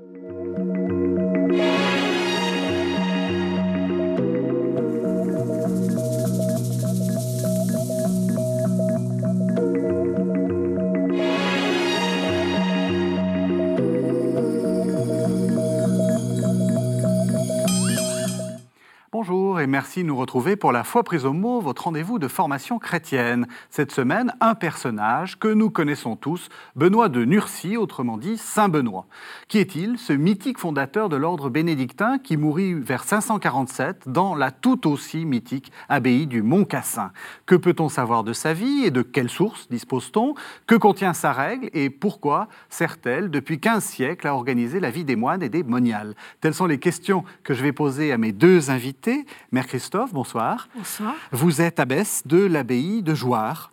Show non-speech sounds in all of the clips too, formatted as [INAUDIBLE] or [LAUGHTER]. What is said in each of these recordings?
Bonjour et merci de nous retrouver pour la foi prise au mot, votre rendez-vous de formation chrétienne. Cette semaine, un personnage que nous connaissons tous, Benoît de Nursie, autrement dit Saint Benoît. Qui est-il? Ce mythique fondateur de l'ordre bénédictin qui mourut vers 547 dans la tout aussi mythique abbaye du Mont Cassin. Que peut-on savoir de sa vie et de quelles sources dispose-t-on? Que contient sa règle et pourquoi sert-elle depuis 15 siècles à organiser la vie des moines et des moniales? Telles sont les questions que je vais poser à mes deux invités Christophe, bonsoir. Bonsoir. Vous êtes abbesse de l'abbaye de Jouarre.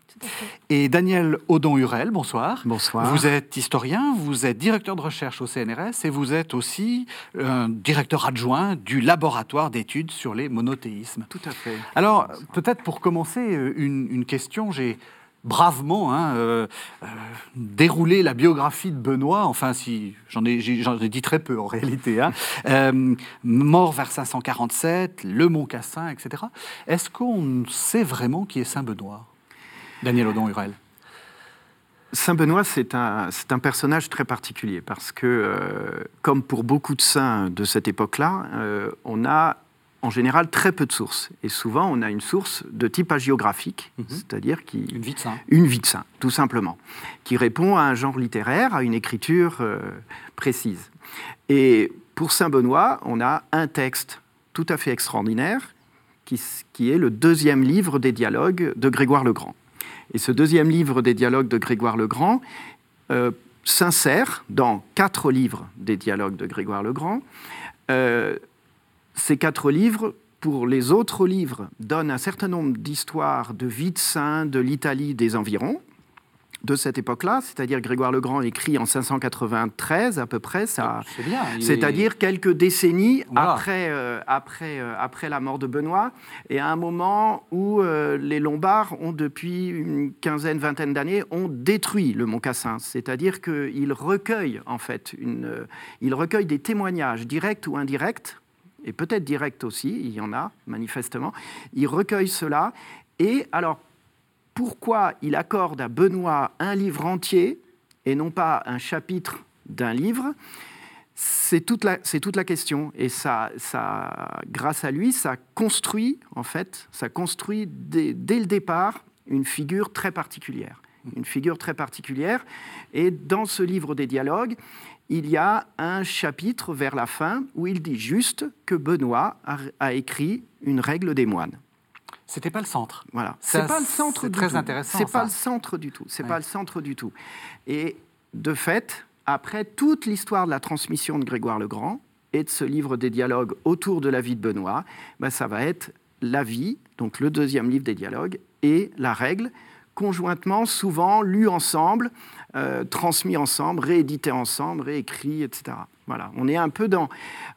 Et Daniel Audon-Hurel, bonsoir. Bonsoir. Vous êtes historien, vous êtes directeur de recherche au CNRS et vous êtes aussi un directeur adjoint du laboratoire d'études sur les monothéismes. Tout à fait. Alors, peut-être pour commencer, une, une question, j'ai bravement hein, euh, euh, dérouler la biographie de Benoît, enfin si j'en ai, ai, dit très peu en réalité, hein. [LAUGHS] euh, mort vers 547, le Mont Cassin, etc. Est-ce qu'on sait vraiment qui est Saint Benoît Daniel Odon-Hurel Saint Benoît, c'est un, un, personnage très particulier parce que, comme pour beaucoup de saints de cette époque-là, on a en général très peu de sources. Et souvent, on a une source de type hagiographique, mhm. c'est-à-dire qui... Une vie de saint. Une vie de saint, tout simplement, qui répond à un genre littéraire, à une écriture euh, précise. Et pour Saint Benoît, on a un texte tout à fait extraordinaire, qui, qui est le deuxième livre des dialogues de Grégoire le Grand. Et ce deuxième livre des dialogues de Grégoire le Grand euh, s'insère dans quatre livres des dialogues de Grégoire le Grand. Euh, ces quatre livres, pour les autres livres, donnent un certain nombre d'histoires de vie de saints de l'Italie des environs de cette époque-là, c'est-à-dire Grégoire le Grand écrit en 593 à peu près, ça, c'est-à-dire quelques décennies après, euh, après, euh, après la mort de Benoît, et à un moment où euh, les Lombards ont depuis une quinzaine, vingtaine d'années ont détruit le Mont Cassin, c'est-à-dire qu'ils recueillent en fait, une, ils recueillent des témoignages directs ou indirects et peut-être direct aussi, il y en a manifestement, il recueille cela. Et alors, pourquoi il accorde à Benoît un livre entier et non pas un chapitre d'un livre? C'est toute, la, toute la question. Et ça, ça, grâce à lui, ça construit, en fait, ça construit dès, dès le départ une figure très particulière. Une figure très particulière. Et dans ce livre des dialogues, il y a un chapitre vers la fin où il dit juste que Benoît a, écrit une règle des moines. C'était pas le centre. Voilà. C'est pas le centre du très intéressant. C'est pas le centre du tout. C'est pas le centre du tout. Et de fait, après toute l'histoire de la transmission de Grégoire le Grand et de ce livre des dialogues autour de la vie de Benoît, ben ça va être la vie, donc le deuxième livre des dialogues, et la règle, conjointement, souvent lus ensemble, euh, transmis ensemble, réédité ensemble, réécrit, etc. Voilà, on est un peu dans...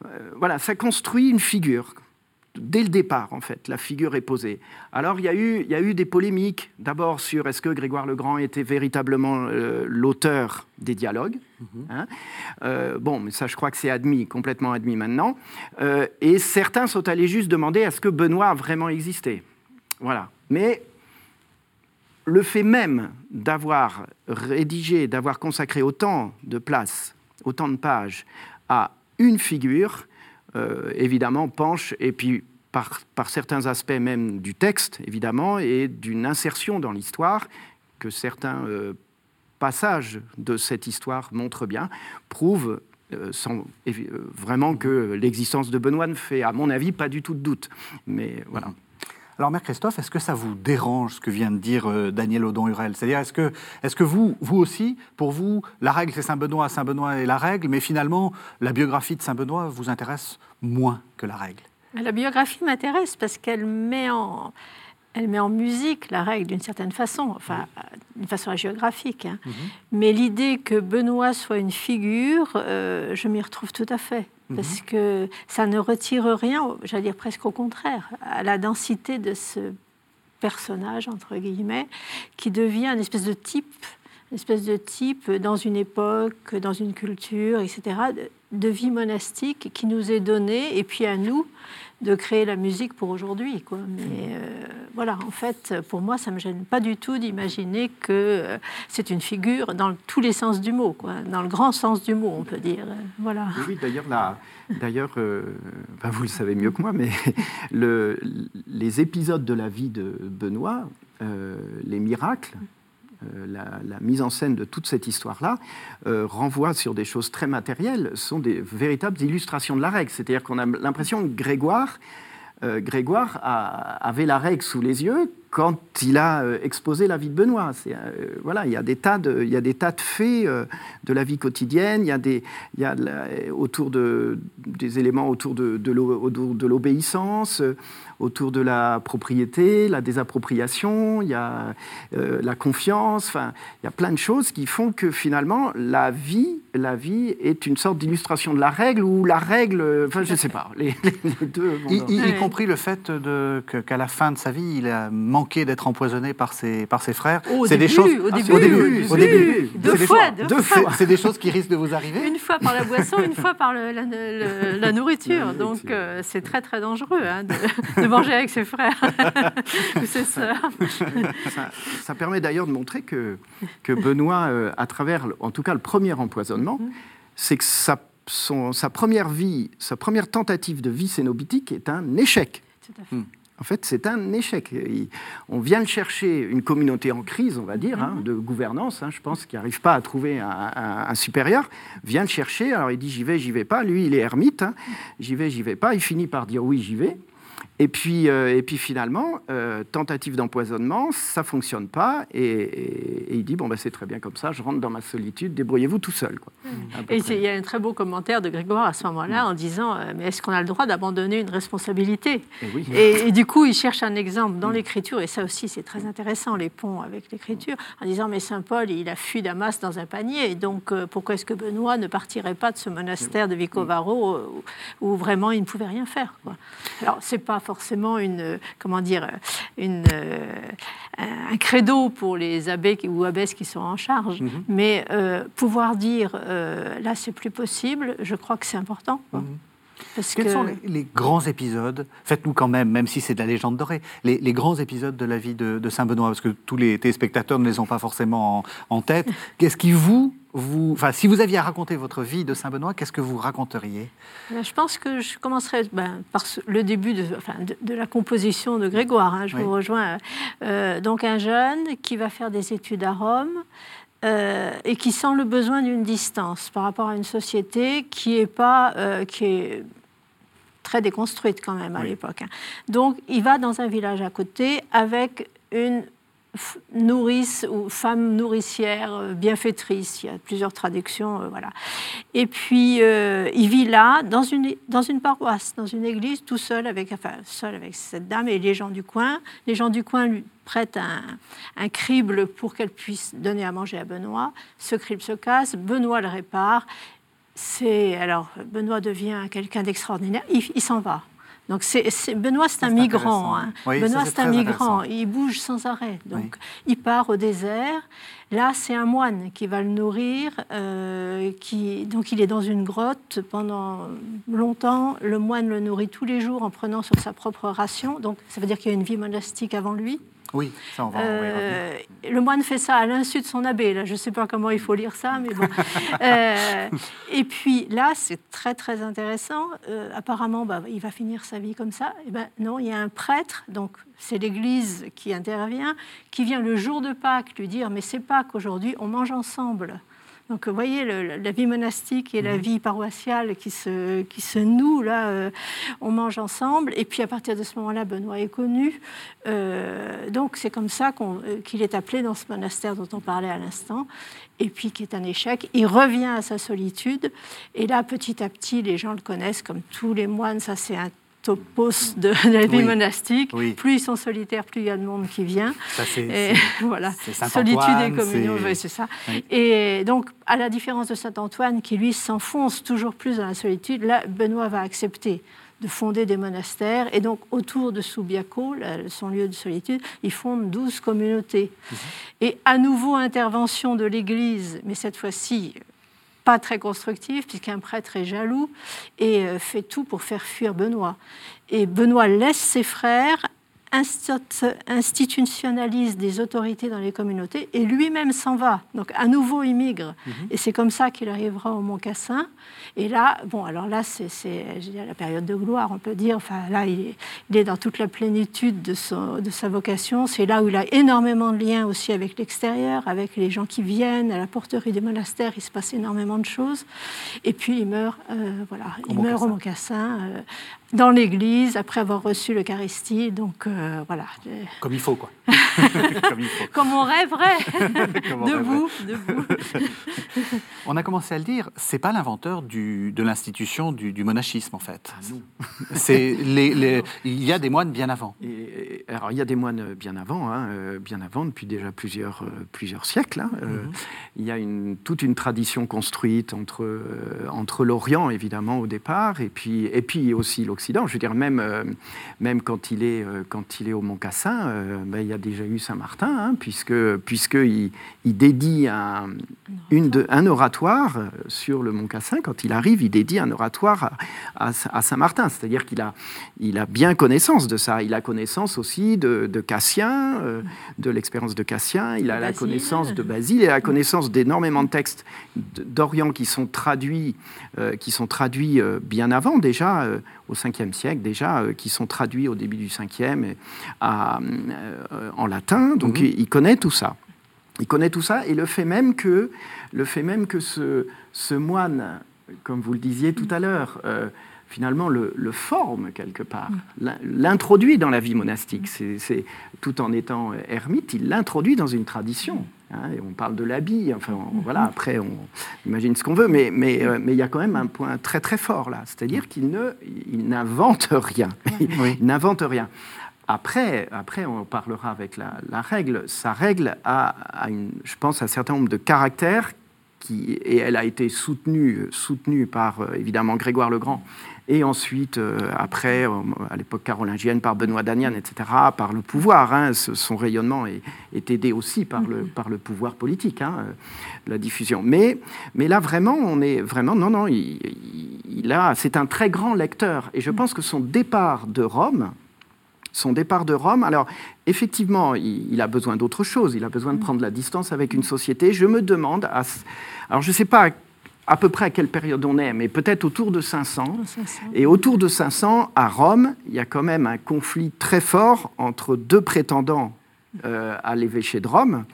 Euh, voilà, ça construit une figure. Dès le départ, en fait, la figure est posée. Alors, il y a eu, il y a eu des polémiques, d'abord sur est-ce que Grégoire le Grand était véritablement euh, l'auteur des dialogues. Mhm. Hein. bon, mais ça, je crois que c'est admis, complètement admis maintenant. et certains sont allés juste demander est-ce que Benoît a vraiment existé. Voilà. Mais le fait même d'avoir rédigé, d'avoir consacré autant de place, autant de pages à une figure, euh, évidemment, penche, et puis par, certains aspects même du texte, évidemment, et d'une insertion dans l'histoire, que certains euh, passages de cette histoire montrent bien, prouvent euh, vraiment que l'existence de Benoît ne fait, à mon avis, pas du tout de doute. Mais voilà. Alors, Mère Christophe, est-ce que ça vous dérange ce que vient de dire euh, Daniel Audon-Hurel? C'est-à-dire, est-ce que, est que vous, vous aussi, pour vous, la règle c'est Saint-Benoît, Saint-Benoît est la règle, mais finalement, la biographie de Saint-Benoît vous intéresse moins que la règle? La biographie m'intéresse parce qu'elle met en, elle met en musique la règle d'une certaine façon, enfin d'une façon géographique. Hein. Mhm. Mais l'idée que Benoît soit une figure, euh, je m'y retrouve tout à fait parce mhm. que ça ne retire rien, j'allais dire presque au contraire, à la densité de ce personnage, entre guillemets, qui devient une espèce de type espèce de type dans une époque, dans une culture, etc., de vie monastique qui nous est donnée, et puis à nous de créer la musique pour aujourd'hui. Quoi. Mais euh, voilà, en fait, pour moi, ça ne me gêne pas du tout d'imaginer que euh, c'est une figure dans tous les sens du mot, quoi, dans le grand sens du mot, on peut dire. Voilà. Oui, d'ailleurs, d'ailleurs euh, vous le savez mieux que moi, mais le, les épisodes de la vie de Benoît, les miracles, euh, la, mise en scène de toute cette histoire-là euh, renvoie sur des choses très matérielles, sont des véritables illustrations de la règle. C'est-à-dire qu'on a l'impression que Grégoire, euh, Grégoire avait la règle sous les yeux quand il a exposé la vie de Benoît. voilà, il y a des tas de, il y a des tas de faits de la vie quotidienne. Il y a des, il y a autour de, des éléments autour de, de l'obéissance autour de la propriété, la désappropriation, il y a euh, la confiance, enfin, il y a plein de choses qui font que finalement, la vie, la vie est une sorte d'illustration de la règle ou la règle, enfin, je ne sais pas, les, deux. Y, compris le fait qu'à la fin de sa vie, il a manqué d'être empoisonné par ses, par ses frères. C'est des choses. Au début, au début, au début. Deux, fois, deux fois. C'est des choses qui risquent de vous arriver. Une fois par la boisson, une fois par la, la, nourriture. Donc, euh, c'est très, très dangereux hein, de manger avec ses frères ou ses sœurs. Ça, permet d'ailleurs de montrer que, que Benoît, euh, à travers, en tout cas, le premier empoisonnement, mm-hmm. c'est que sa, son, sa première vie, sa première tentative de vie cénobitique est un échec. Tout à fait. Mm. En fait, c'est un échec. On vient de chercher une communauté en crise, on va dire, hein, mm-hmm. de gouvernance, hein, je pense, qui n'arrive pas à trouver un, supérieur, vient le chercher. Alors il dit j'y vais, j'y vais pas. Lui, il est ermite. Hein. J'y vais, j'y vais pas. Il finit par dire oui, j'y vais. Et puis, euh, et puis finalement, euh, tentative d'empoisonnement, ça fonctionne pas. Et, il dit bon, ben, c'est très bien comme ça, je rentre dans ma solitude, débrouillez-vous tout seul. Quoi. Mmh. Et il y a un très beau commentaire de Grégoire à ce moment-là en disant euh, mais est-ce qu'on a le droit d'abandonner une responsabilité? Et, et, du coup, il cherche un exemple dans mmh. l'écriture, et ça aussi, c'est très intéressant, les ponts avec l'écriture, en disant mais Saint Paul, il a fui Damas dans un panier, donc pourquoi est-ce que Benoît ne partirait pas de ce monastère de Vicovaro où, vraiment il ne pouvait rien faire quoi? Alors, c'est pas forcément une, comment dire, une, euh, un credo pour les abbés ou abbesses qui sont en charge, mhm. mais euh, pouvoir dire euh, là c'est plus possible, je crois que c'est important. Mhm. Quels sont les, grands épisodes Faites-nous quand même, même si c'est de la légende dorée, les, grands épisodes de la vie de, Saint Benoît, parce que tous les téléspectateurs ne les ont pas forcément en, tête. [LAUGHS] Qu'est-ce qui vous, vous, enfin, si vous aviez à raconter votre vie de Saint Benoît, qu'est-ce que vous raconteriez? Ben, Je pense que je commencerai ben, par le début de, enfin, de, la composition de Grégoire. Hein, je vous rejoins. Euh, donc un jeune qui va faire des études à Rome. Euh, et qui sent le besoin d'une distance par rapport à une société qui est pas euh, qui est très déconstruite quand même à l'époque. Hein. Donc il va dans un village à côté avec une nourrice ou femme nourricière, euh, bienfaitrice, il y a plusieurs traductions, voilà. Et puis il vit là, dans une, dans une paroisse, dans une église, tout seul avec, enfin, seul avec cette dame et les gens du coin. Les gens du coin lui prête un, crible pour qu'elle puisse donner à manger à Benoît. Ce crible se casse, Benoît le répare. C'est alors Benoît devient quelqu'un d'extraordinaire. Il, s'en va. Donc c'est, Benoît, c'est un migrant. Hein. Benoît, c'est un migrant. Il bouge sans arrêt. Donc il part au désert. Là, c'est un moine qui va le nourrir. Euh, qui, donc il est dans une grotte pendant longtemps. Le moine le nourrit tous les jours en prenant sur sa propre ration. Donc ça veut dire qu'il y a une vie monastique avant lui. Oui, ça on va. Euh, le moine fait ça à l'insu de son abbé. Là, je ne sais pas comment il faut lire ça, mais bon. [LAUGHS] Euh, et puis là, c'est très très intéressant. Euh, apparemment, bah, il va finir sa vie comme ça. Et eh ben non, il y a un prêtre, donc c'est l'Église qui intervient, qui vient le jour de Pâques lui dire mais c'est Pâques aujourd'hui, on mange ensemble. Donc vous voyez, la vie monastique et la mhm. vie paroissiale qui se, qui se nouent, là, euh, on mange ensemble. Et puis à partir de ce moment-là, Benoît est connu. Euh, donc c'est comme ça euh, qu'il est appelé dans ce monastère dont on parlait à l'instant. Et puis qui est un échec. Il revient à sa solitude. Et là, petit à petit, les gens le connaissent comme tous les moines. Ça, c'est un topos de, la vie monastique. Plus ils sont solitaires, plus il y a de monde qui vient. Ça, [LAUGHS] voilà. Solitude et communion, c'est ça. Et donc, à la différence de Saint Antoine, qui lui s'enfonce toujours plus dans la solitude, là, Benoît va accepter de fonder des monastères. Et donc, autour de Subiaco, son lieu de solitude, ils fondent 12 communautés. Mhm. Et à nouveau, intervention de l'Église, mais cette fois-ci pas très constructive, puisqu'un prêtre est jaloux et euh, fait tout pour faire fuir Benoît. Et Benoît laisse ses frères institutionnalise des autorités dans les communautés et lui-même s'en va. Donc à nouveau il migre. Mhm. Et c'est comme ça qu'il arrivera au Mont Cassin. Et là, bon, alors là, c'est la période de gloire, on peut dire. Enfin, là, il est, dans toute la plénitude de, de sa vocation. C'est là où il a énormément de liens aussi avec l'extérieur, avec les gens qui viennent. À la porterie des monastères, il se passe énormément de choses. Et puis il meurt, euh, voilà, il meurt au Mont Cassin, euh, dans l'église après avoir reçu l'Eucharistie. Donc euh, voilà. Comme il faut, quoi. [LAUGHS] [LAUGHS] [LAUGHS] Comme, on rêverait. debout, debout. [LAUGHS] on a commencé à le dire, c'est pas l'inventeur de l'institution du, monachisme, en fait. Ah, c'est les, il y a des moines bien avant. Et, alors, il y a des moines bien avant, hein, euh, bien avant, depuis déjà plusieurs, euh, plusieurs siècles. Hein, mhm. Il y a une, toute une tradition construite entre, entre l'Orient, évidemment, au départ, et puis, et puis aussi l'Occident je veux dire, même, euh, même quand, il est, euh, quand il est au Mont Cassin, euh, ben, il y a déjà eu Saint-Martin, hein, puisque, puisqu'il il dédie un, une un oratoire sur le Mont Cassin. Quand il arrive, il dédie un oratoire à, Saint-Martin. C'est-à-dire qu'il a, il a bien connaissance de ça. Il a connaissance aussi de, Cassien, de l'expérience de Cassien. Il a la connaissance de Basile. Il a la connaissance d'énormément de textes d'Orient qui sont traduits, qui sont traduits bien avant déjà au 5e siècle déjà, euh, qui sont traduits au début du 5e à, euh, en latin. Donc mhm. il, connaît tout ça. Il connaît tout ça et le fait même que, le fait même que ce, ce moine, comme vous le disiez tout à l'heure, euh, finalement le, forme quelque part, mhm. l'introduit dans la vie monastique. C'est, tout en étant ermite, il l'introduit dans une tradition. Hein, et on parle de l'habit, enfin voilà, après on imagine ce qu'on veut, mais mais euh, mais il y a quand même un point très très fort là, c'est-à-dire qu'il ne il n'invente rien, [LAUGHS] il n'invente rien. Après, après, on parlera avec la, règle. Sa règle a, une, je pense, un certain nombre de caractères qui, et elle a été soutenue, soutenue par euh, évidemment Grégoire le Grand et ensuite, euh, après, euh, à l'époque carolingienne, par Benoît Daniel, etc., par le pouvoir. Hein, son rayonnement est, aidé aussi par le, mm-hmm. par le pouvoir politique, hein, la diffusion. Mais, mais là, vraiment, on est vraiment. Non, non, il, il a, c'est un très grand lecteur. Et je mm. pense que son départ de Rome, son départ de Rome, alors effectivement, il, a besoin d'autre chose. Il a besoin de mm. prendre la distance avec une société. Je me demande, à, alors je ne sais pas à peu près à quelle période on est, mais peut-être autour de 500. Et autour de 500, à Rome, il y a quand même un conflit très fort entre deux prétendants euh, à l'évêché de Rome,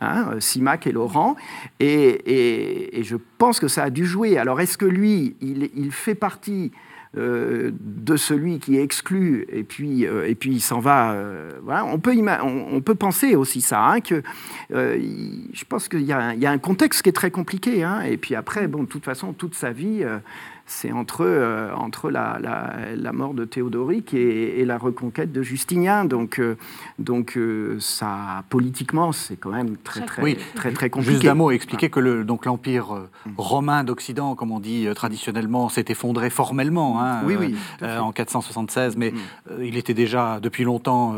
hein, euh, Simac et Laurent, et, je pense que ça a dû jouer. Alors est-ce que lui, il fait partie euh, de celui qui est exclu et puis, euh, et puis il s'en va. Euh, on, peut on, peut penser aussi ça, hein, que je pense qu'il y, y, a un contexte qui est très compliqué. Hein, et puis après, bon, de toute façon, toute sa vie, c'est entre, euh, entre la, la, mort de Théodoric et, la reconquête de Justinien. Donc, euh, donc euh, ça, politiquement, c'est quand même très, très, très, très, compliqué. Juste un mot, expliquer que le, donc, l'Empire mm. romain d'Occident, comme on dit traditionnellement, s'est effondré formellement hein, oui, oui, en 476, mais mm. il était déjà depuis longtemps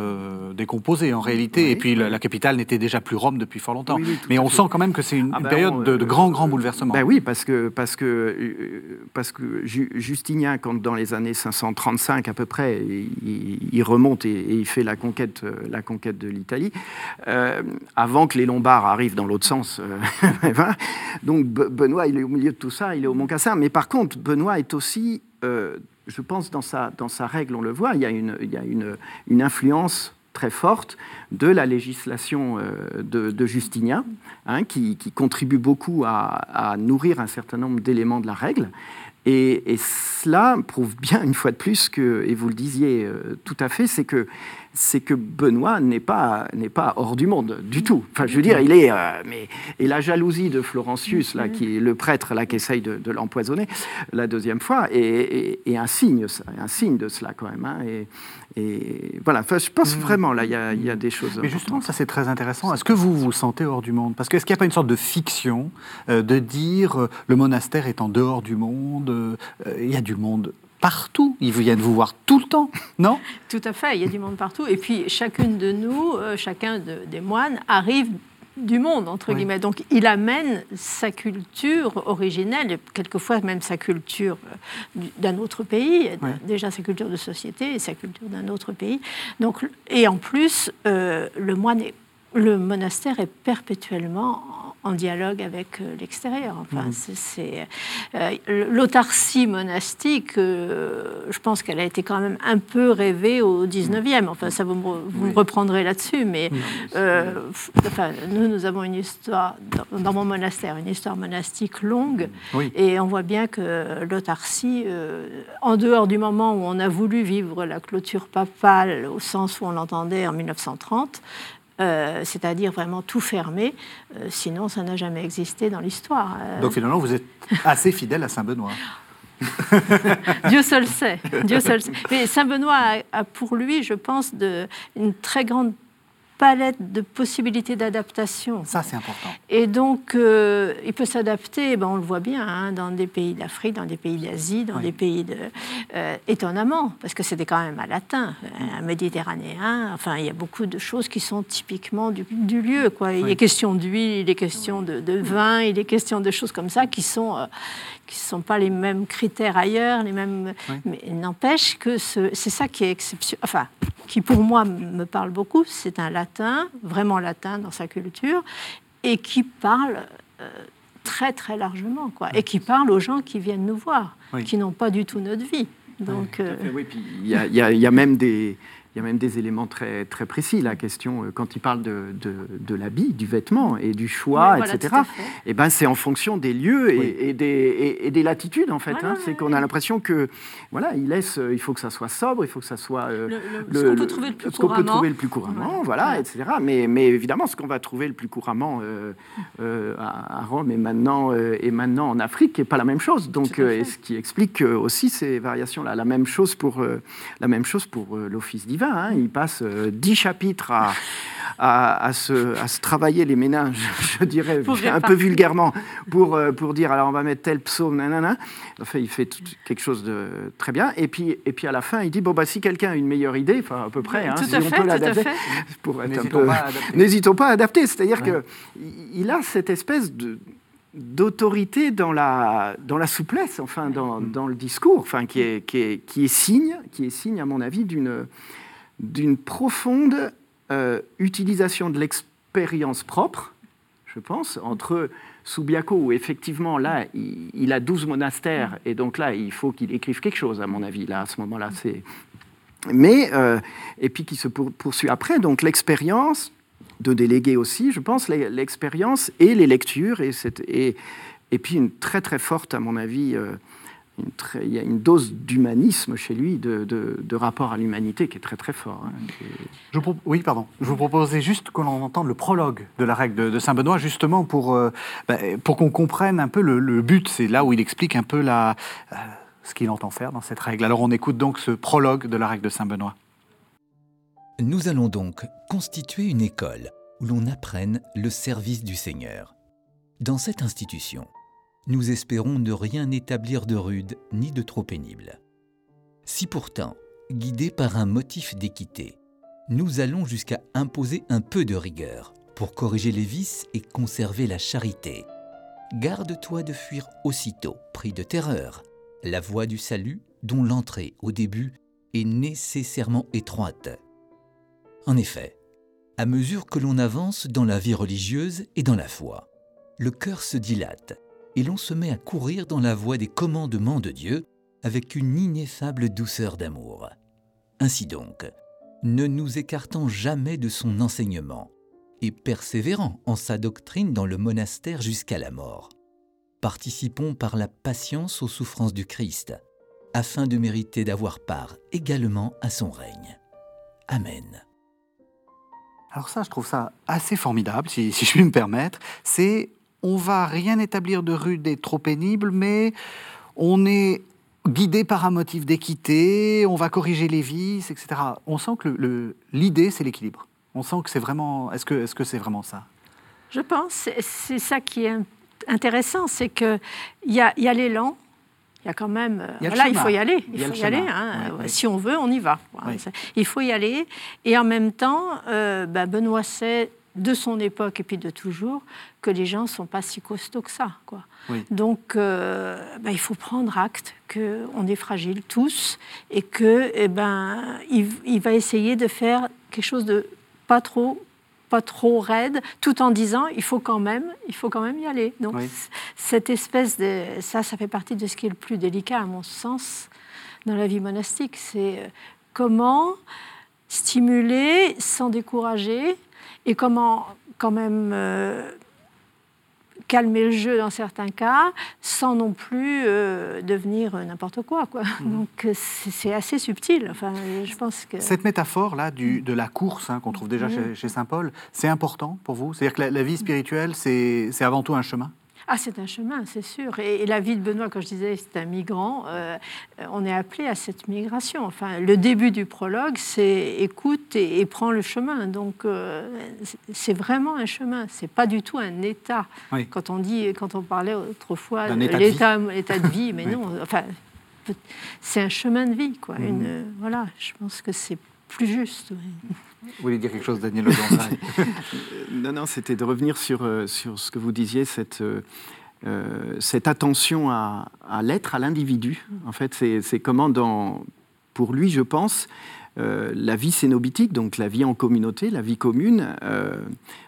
décomposé en réalité, et puis la, capitale n'était déjà plus Rome depuis fort longtemps. mais on sent quand même que c'est une, ah ben, période de, de grands, grands bouleversements. Ben oui, parce que, parce que, parce que Justinien, quand dans les années 535 à peu près, il, remonte et, il fait la conquête, euh, la conquête de l'Italie, euh, avant que les Lombards arrivent dans l'autre sens. Euh, [LAUGHS] donc Benoît, il est au milieu de tout ça, il est au Mont Cassin. Mais par contre, Benoît est aussi, je pense, dans sa, règle, on le voit, il y a une, influence très forte de la législation de, Justinien, hein, qui, contribue beaucoup à, nourrir un certain nombre d'éléments de la règle. Et, cela prouve bien, une fois de plus, que, et vous le disiez euh, tout à fait, c'est que c'est que Benoît n'est pas, n'est pas hors du monde du tout. Enfin, je veux dire, il est. Euh, mais, et la jalousie de Florentius, là, qui est le prêtre là, qui essaye de, l'empoisonner la deuxième fois, est, un, signe, un signe de cela, quand même. Hein. Et, et, voilà, enfin, je pense mm. vraiment, là, il y, a, y a des choses. Mais justement, ça, c'est très intéressant. Est-ce que vous vous sentez hors du monde? Parce qu'est-ce qu'il n'y a pas une sorte de fiction euh, de dire euh, le monastère est en dehors du monde Il y a du monde partout. Ils viennent vous voir tout le temps, non [LAUGHS] Tout à fait, il y a du monde partout. Et puis chacune de nous, euh, chacun des moines arrive du monde, entre guillemets. Donc il amène sa culture originelle, quelquefois même sa culture euh, d'un autre pays, déjà sa culture de société et sa culture d'un autre pays. Donc, et en plus, euh, le moine le monastère est perpétuellement en dialogue avec euh, l'extérieur. Enfin, mm. c'est, euh, l'autarcie monastique, euh, je pense qu'elle a été quand même un peu rêvée au 19e. Enfin, ça vous, me, reprendrez là-dessus, mais enfin, nous, nous avons une histoire, dans, mon monastère, une histoire monastique longue, et on voit bien que l'autarcie, en dehors du moment où on a voulu vivre la clôture papale au sens où on l'entendait en 1930, euh, c'est-à-dire vraiment tout fermé. Euh, sinon, ça n'a jamais existé dans l'histoire. Euh. Donc finalement, vous êtes assez fidèle à Saint-Benoît. [LAUGHS] Dieu seul sait. Dieu seul sait. Mais Saint Benoît a, pour lui, je pense, de, une très grande palette de possibilités d'adaptation. Ça, c'est important. Et donc, euh, il peut s'adapter, eh ben, on le voit bien, hein, dans des pays d'Afrique, dans des pays d'Asie, dans des pays de... Euh, étonnamment, parce que c'était quand même à latin, un méditerranéen, enfin, il y a beaucoup de choses qui sont typiquement du, lieu. Quoi. Il est question d'huile, il est question de, vin, il est question de choses comme ça qui sont... Euh, qui ne sont pas les mêmes critères ailleurs, les mêmes. Mais n'empêche que c'est ça qui est exceptionnel. Enfin, qui pour moi me parle beaucoup, c'est un latin, vraiment latin dans sa culture, et qui parle euh, très très largement, quoi, et qui parle aux gens qui viennent nous voir, qui n'ont pas du tout notre vie. Donc, oui, puis il y, y, a même des, il y a même des éléments très, très précis. La question, euh, quand il parle de, de, l'habit, du vêtement et du choix, etc., et eh ben, c'est en fonction des lieux et, des, et, des, latitudes, en fait. Hein. c'est qu'on a l'impression que, voilà, il laisse, euh, il faut que ça soit sobre, il faut que ça soit. Euh, le, ce qu'on peut trouver le plus couramment. Peut trouver le plus couramment, voilà, etc. Mais, mais évidemment, ce qu'on va trouver le plus couramment à, Rome et maintenant, et maintenant en Afrique n'est pas la même chose. Donc, ce qui explique aussi ces variations-là. La même chose pour, la même chose pour l'office divin. Hein. il passe euh, dix chapitres à, se, travailler les méninges, [LAUGHS] je dirais un peu vulgairement, pour, euh, pour dire alors on va mettre tel psaume, nanana. Enfin, il fait quelque chose de très bien. Et puis, et puis à la fin, il dit bon, bah, si quelqu'un a une meilleure idée, enfin à peu près, hein, si on peut l'adapter, n'hésitons pas à adapter. C'est-à-dire qu'il a cette espèce de d'autorité dans la, dans la souplesse, enfin, dans, mm. dans le discours, enfin, qui, est, qui, est, qui, est signe, qui est signe, à mon avis, d'une d'une profonde euh, utilisation de l'expérience propre, je pense, entre Subiaco, où effectivement, là, il, a 12 monastères, et donc là, il faut qu'il écrive quelque chose, à mon avis, là, à ce moment-là. c'est... Mais, euh, et puis qui se poursuit après, donc l'expérience, de déléguer aussi, je pense, l'expérience et les lectures, et, et, et, puis une très très forte, à mon avis, euh, il y a une dose d'humanisme chez lui, de, rapport à l'humanité qui est très très fort. Hein. oui, pardon. Je vous proposais juste qu'on entende le prologue de la règle de, Saint-Benoît, justement pour, euh, ben, pour qu'on comprenne un peu le, but. C'est là où il explique un peu la, euh, ce qu'il entend faire dans cette règle. Alors on écoute donc ce prologue de la règle de Saint-Benoît. Nous allons donc constituer une école où l'on apprenne le service du Seigneur. Dans cette institution, nous espérons ne rien établir de rude ni de trop pénible. Si pourtant, guidés par un motif d'équité, nous allons jusqu'à imposer un peu de rigueur pour corriger les vices et conserver la charité, garde-toi de fuir aussitôt, pris de terreur, la voie du salut dont l'entrée au début est nécessairement étroite. En effet, à mesure que l'on avance dans la vie religieuse et dans la foi, le cœur se dilate et l'on se met à courir dans la voie des commandements de Dieu avec une ineffable douceur d'amour. Ainsi donc, ne nous écartant jamais de son enseignement et persévérant en sa doctrine dans le monastère jusqu'à la mort. Participons par la patience aux souffrances du Christ, afin de mériter d'avoir part également à son règne. Amen. Alors ça, je trouve ça assez formidable, si, si je puis me permettre. C'est on va rien établir de rude et trop pénible, mais on est guidé par un motif d'équité, on va corriger les vices, etc. On sent que l'idée, c'est l'équilibre. On sent que c'est vraiment. Est-ce que c'est -ce c'est vraiment ça? Je pense. C'est ça qui est intéressant, c'est qu'il y a, y a l'élan, il y a quand même. euh, Il a voilà, il faut y aller. Il faut y aller. hein. Oui, oui. Si on veut, on y va. Oui. Il faut y aller. Et en même temps, euh, bah, Benoît sait de son époque et puis de toujours que les gens ne sont pas si costauds que ça. Quoi. Oui. Donc, euh, bah, il faut prendre acte qu'on est fragiles tous et que, eh ben, il, il va essayer de faire quelque chose de pas trop pas trop raide, tout en disant il faut quand même, il faut quand même y aller. Donc Oui. cette espèce de ça, ça fait partie de ce qui est le plus délicat à mon sens dans la vie monastique, c'est euh, comment stimuler sans décourager et comment quand même euh, calmer le jeu dans certains cas sans non plus euh, devenir n'importe quoi. quoi. [LAUGHS] Donc euh, c'est assez subtil. Enfin, je pense que Cette métaphore-là du- de la course hein, qu'on trouve déjà chez, chez Saint Paul, c'est important pour vous? C'est-à-dire que la, la vie spirituelle, c'est avant tout un chemin? Ah, c'est un chemin, c'est sûr. Et, et la vie de Benoît, quand je disais c'est un migrant, euh, on est appelé à cette migration. Enfin, le début du prologue, c'est écoute et, et prends le chemin. Donc, euh, c'est- vraiment un chemin. C'est pas du tout un état. Oui. Quand on dit, quand on parlait autrefois D'un de état de l'état, l'état de vie, mais [LAUGHS] Oui. non. Enfin, c'est un chemin de vie, quoi. Mhm. Une, euh, voilà, je pense que c'est plus juste. oui. Vous voulez dire quelque chose, Daniel [LAUGHS] Non, non, c'était de revenir sur, euh, sur ce que vous disiez, cette, euh, euh, cette attention à, l'être, à l'individu. En fait, c'est comment, dans, pour lui, je pense, la vie cénobitique, donc la vie en communauté, la vie commune,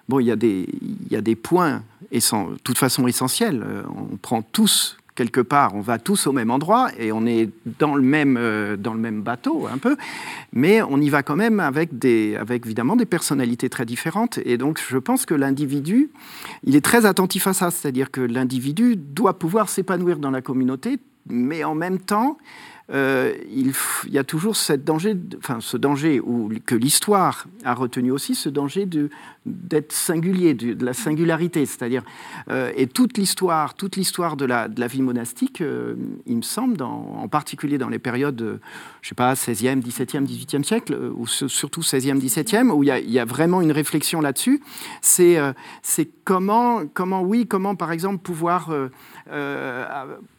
bon, il y, a des- il y a des points, de toute façon essentiels. On prend tous quelque part, on va tous au même endroit et on est dans le même, euh, dans le même bateau un peu, mais on y va quand même avec, des, avec évidemment des personnalités très différentes. Et donc je pense que l'individu, il est très attentif à ça, c'est-à-dire que l'individu doit pouvoir s'épanouir dans la communauté, mais en même temps, euh, il, y a toujours cette danger, enfin, ce danger où, que l'histoire a retenu aussi, ce danger d'être singulier, de, la singularité. C'est-à-dire, euh, et toute l'histoire, toute l'histoire de la, de la vie monastique, euh, il me semble, en particulier dans les périodes, je sais pas, 16e, 17e, 18e siècle, ou surtout 16e, 17e, où il y a, vraiment une réflexion là-dessus, c'est comment, comment, oui, comment, par exemple, pouvoir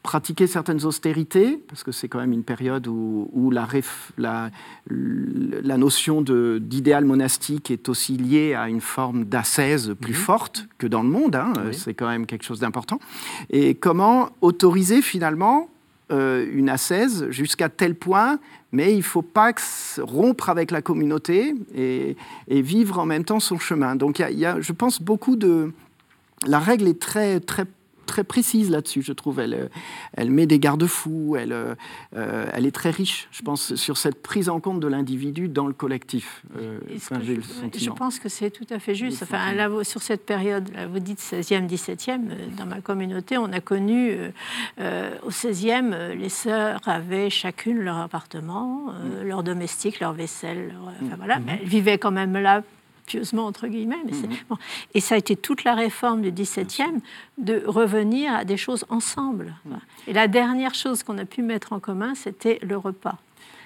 pratiquer certaines austérités, parce que c'est quand même une période où, où la, réf- la, la notion d'idéal monastique est aussi liée à une forme d'ascèse plus forte que dans le monde. hein, euh, Oui. C'est quand même quelque chose d'important. Et comment autoriser finalement euh, une ascèse jusqu'à tel point, mais il ne faut pas rompre avec la communauté et, et vivre en même temps son chemin. Donc il y y a, je pense, beaucoup de... La règle est très, très, très précise là-dessus, je trouve. Elle, euh, elle met des garde-fous, elle, euh, euh, elle est très riche, je pense, sur cette prise en compte de l'individu dans le collectif. Euh, enfin, je, le je sentiment. pense que c'est tout à fait juste. Enfin, là, sur cette période, là, vous dites 16e, 17e, euh, dans ma communauté, on a connu euh, au 16e, euh, les sœurs avaient chacune leur appartement, Mm. leur domestique, leur vaisselle. leur- enfin, voilà. Mais Elles vivaient quand même là pieusement entre guillemets. Mais bon. Et ça a été toute la réforme du 17e de revenir à des choses ensemble. Voilà. Et la dernière chose qu'on a pu mettre en commun, c'était le repas.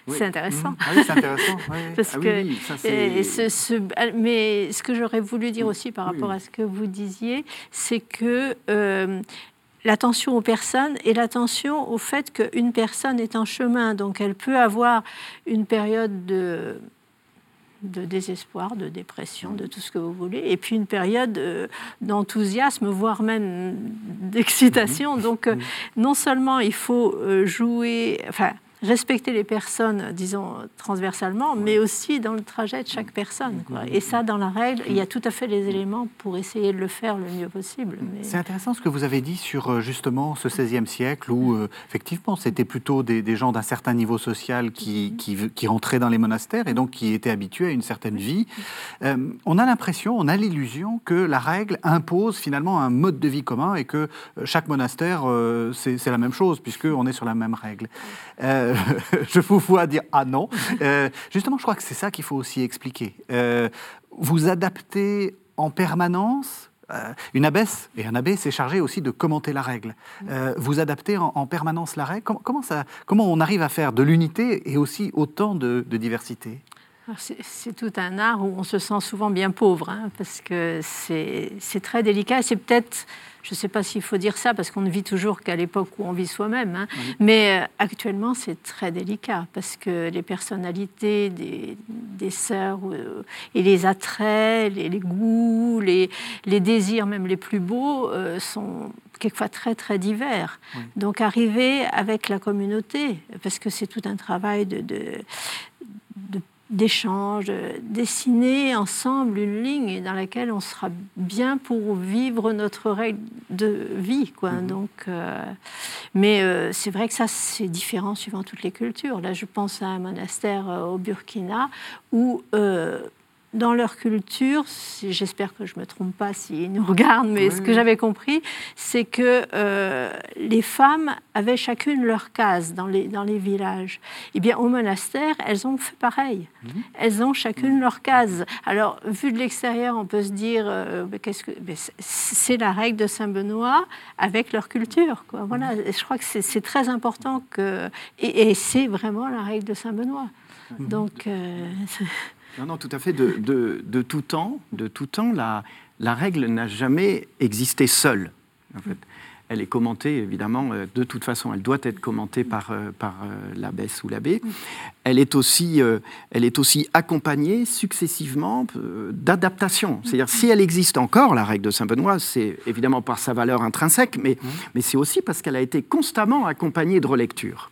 Oui. C'est intéressant. Ah oui, c'est intéressant. oui, oui. Parce Ah oui, que oui, ça, c'est- et ce- ce- mais ce que j'aurais voulu dire aussi par rapport à ce que vous disiez, c'est que euh, l'attention aux personnes et l'attention au fait qu'une personne est en chemin, donc elle peut avoir une période de de désespoir, de dépression, de tout ce que vous voulez, et puis une période euh, d'enthousiasme, voire même d'excitation. Donc, euh, non seulement il faut euh, jouer, enfin, respecter les personnes, disons, transversalement, mais aussi dans le trajet de chaque personne. quoi. Et ça, dans la règle, il y a tout à fait les éléments pour essayer de le faire le mieux possible. mais- C'est intéressant ce que vous avez dit sur euh, justement ce XVIe siècle où euh, effectivement c'était plutôt des, des gens d'un certain niveau social qui, qui, dans les monastères et donc qui étaient habitués à une certaine vie. Euh, on a l'impression, on a l'illusion que la règle impose finalement un mode de vie commun et que chaque monastère euh, c'est c'est la même chose puisqu'on est sur la même règle. Euh, [LAUGHS] je vous vois dire ah non. Euh, justement, je crois que c'est ça qu'il faut aussi expliquer. Euh, vous adaptez en permanence euh, une abbesse et un abbé s'est chargé aussi de commenter la règle. Vous adaptez en, en permanence la règle. Comment, ça, comment on arrive à faire de l'unité et aussi autant de, diversité? C'est tout un art où on se sent souvent bien pauvre, hein, parce que c'est très délicat. C'est peut-être je ne sais pas s'il faut dire ça parce qu'on ne vit toujours qu'à l'époque où on vit soi-même, hein. mais euh, actuellement c'est très délicat parce que les personnalités des, des sœurs euh, et les attraits, les, goûts, les, les, désirs même les plus beaux euh, sont quelquefois très très divers. Donc arriver avec la communauté, parce que c'est tout un travail de, de, d'échange, dessiner ensemble une ligne dans laquelle on sera bien pour vivre notre règle de vie. Quoi. Mhm. Donc, euh, mais euh, c'est vrai que ça, c'est différent suivant toutes les cultures. Là, je pense à un monastère euh, au Burkina où dans leur culture, j'espère que je ne me trompe pas s'ils nous regardent, mais ce que j'avais compris, c'est que euh, les femmes avaient chacune leur case dans les, dans les villages. Eh bien, au monastère, elles ont fait pareil. Mhm. Elles ont chacune leur case. Alors, vu de l'extérieur, on peut se dire, euh, qu'est-ce que c'est la règle de Saint-Benoît avec leur culture. Quoi. Voilà, mhm. je crois que c'est très important que... Et, c'est vraiment la règle de Saint-Benoît. Mhm. Donc... Euh, [LAUGHS] Non, non, tout à fait. De, de, tout temps, de tout temps la, la règle n'a jamais existé seule. En fait. Elle est commentée, évidemment, euh, de toute façon, elle doit être commentée par, euh, par euh, l'abbesse ou l'abbé. Elle, est aussi, elle est aussi accompagnée successivement d'adaptations. C'est-à-dire, si elle existe encore, la règle de Saint-Benoît, c'est évidemment par sa valeur intrinsèque, mais, mais c'est aussi parce qu'elle a été constamment accompagnée de relectures.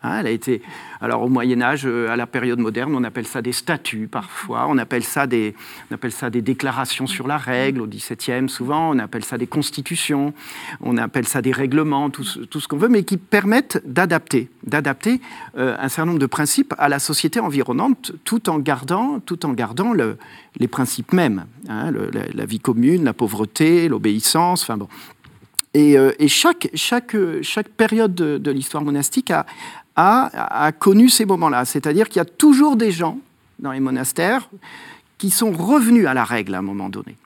Hein, elle a été, alors au Moyen Âge, euh, à la période moderne, on appelle ça des statuts parfois, on appelle ça des, on appelle ça des déclarations sur la règle au XVIIe souvent, on appelle ça des constitutions, on appelle ça des règlements, tout, ce qu'on veut, mais qui permettent d'adapter, d'adapter euh, un certain nombre de principes à la société environnante, tout en gardant, tout en gardant le, les principes mêmes, hein, la, vie commune, la pauvreté, l'obéissance, enfin bon. Et, euh, et, chaque, chaque, chaque période de, de l'histoire monastique a, a, connu ces moments-là. C'est-à-dire qu'il y a toujours des gens dans les monastères qui sont revenus à la règle à un moment donné.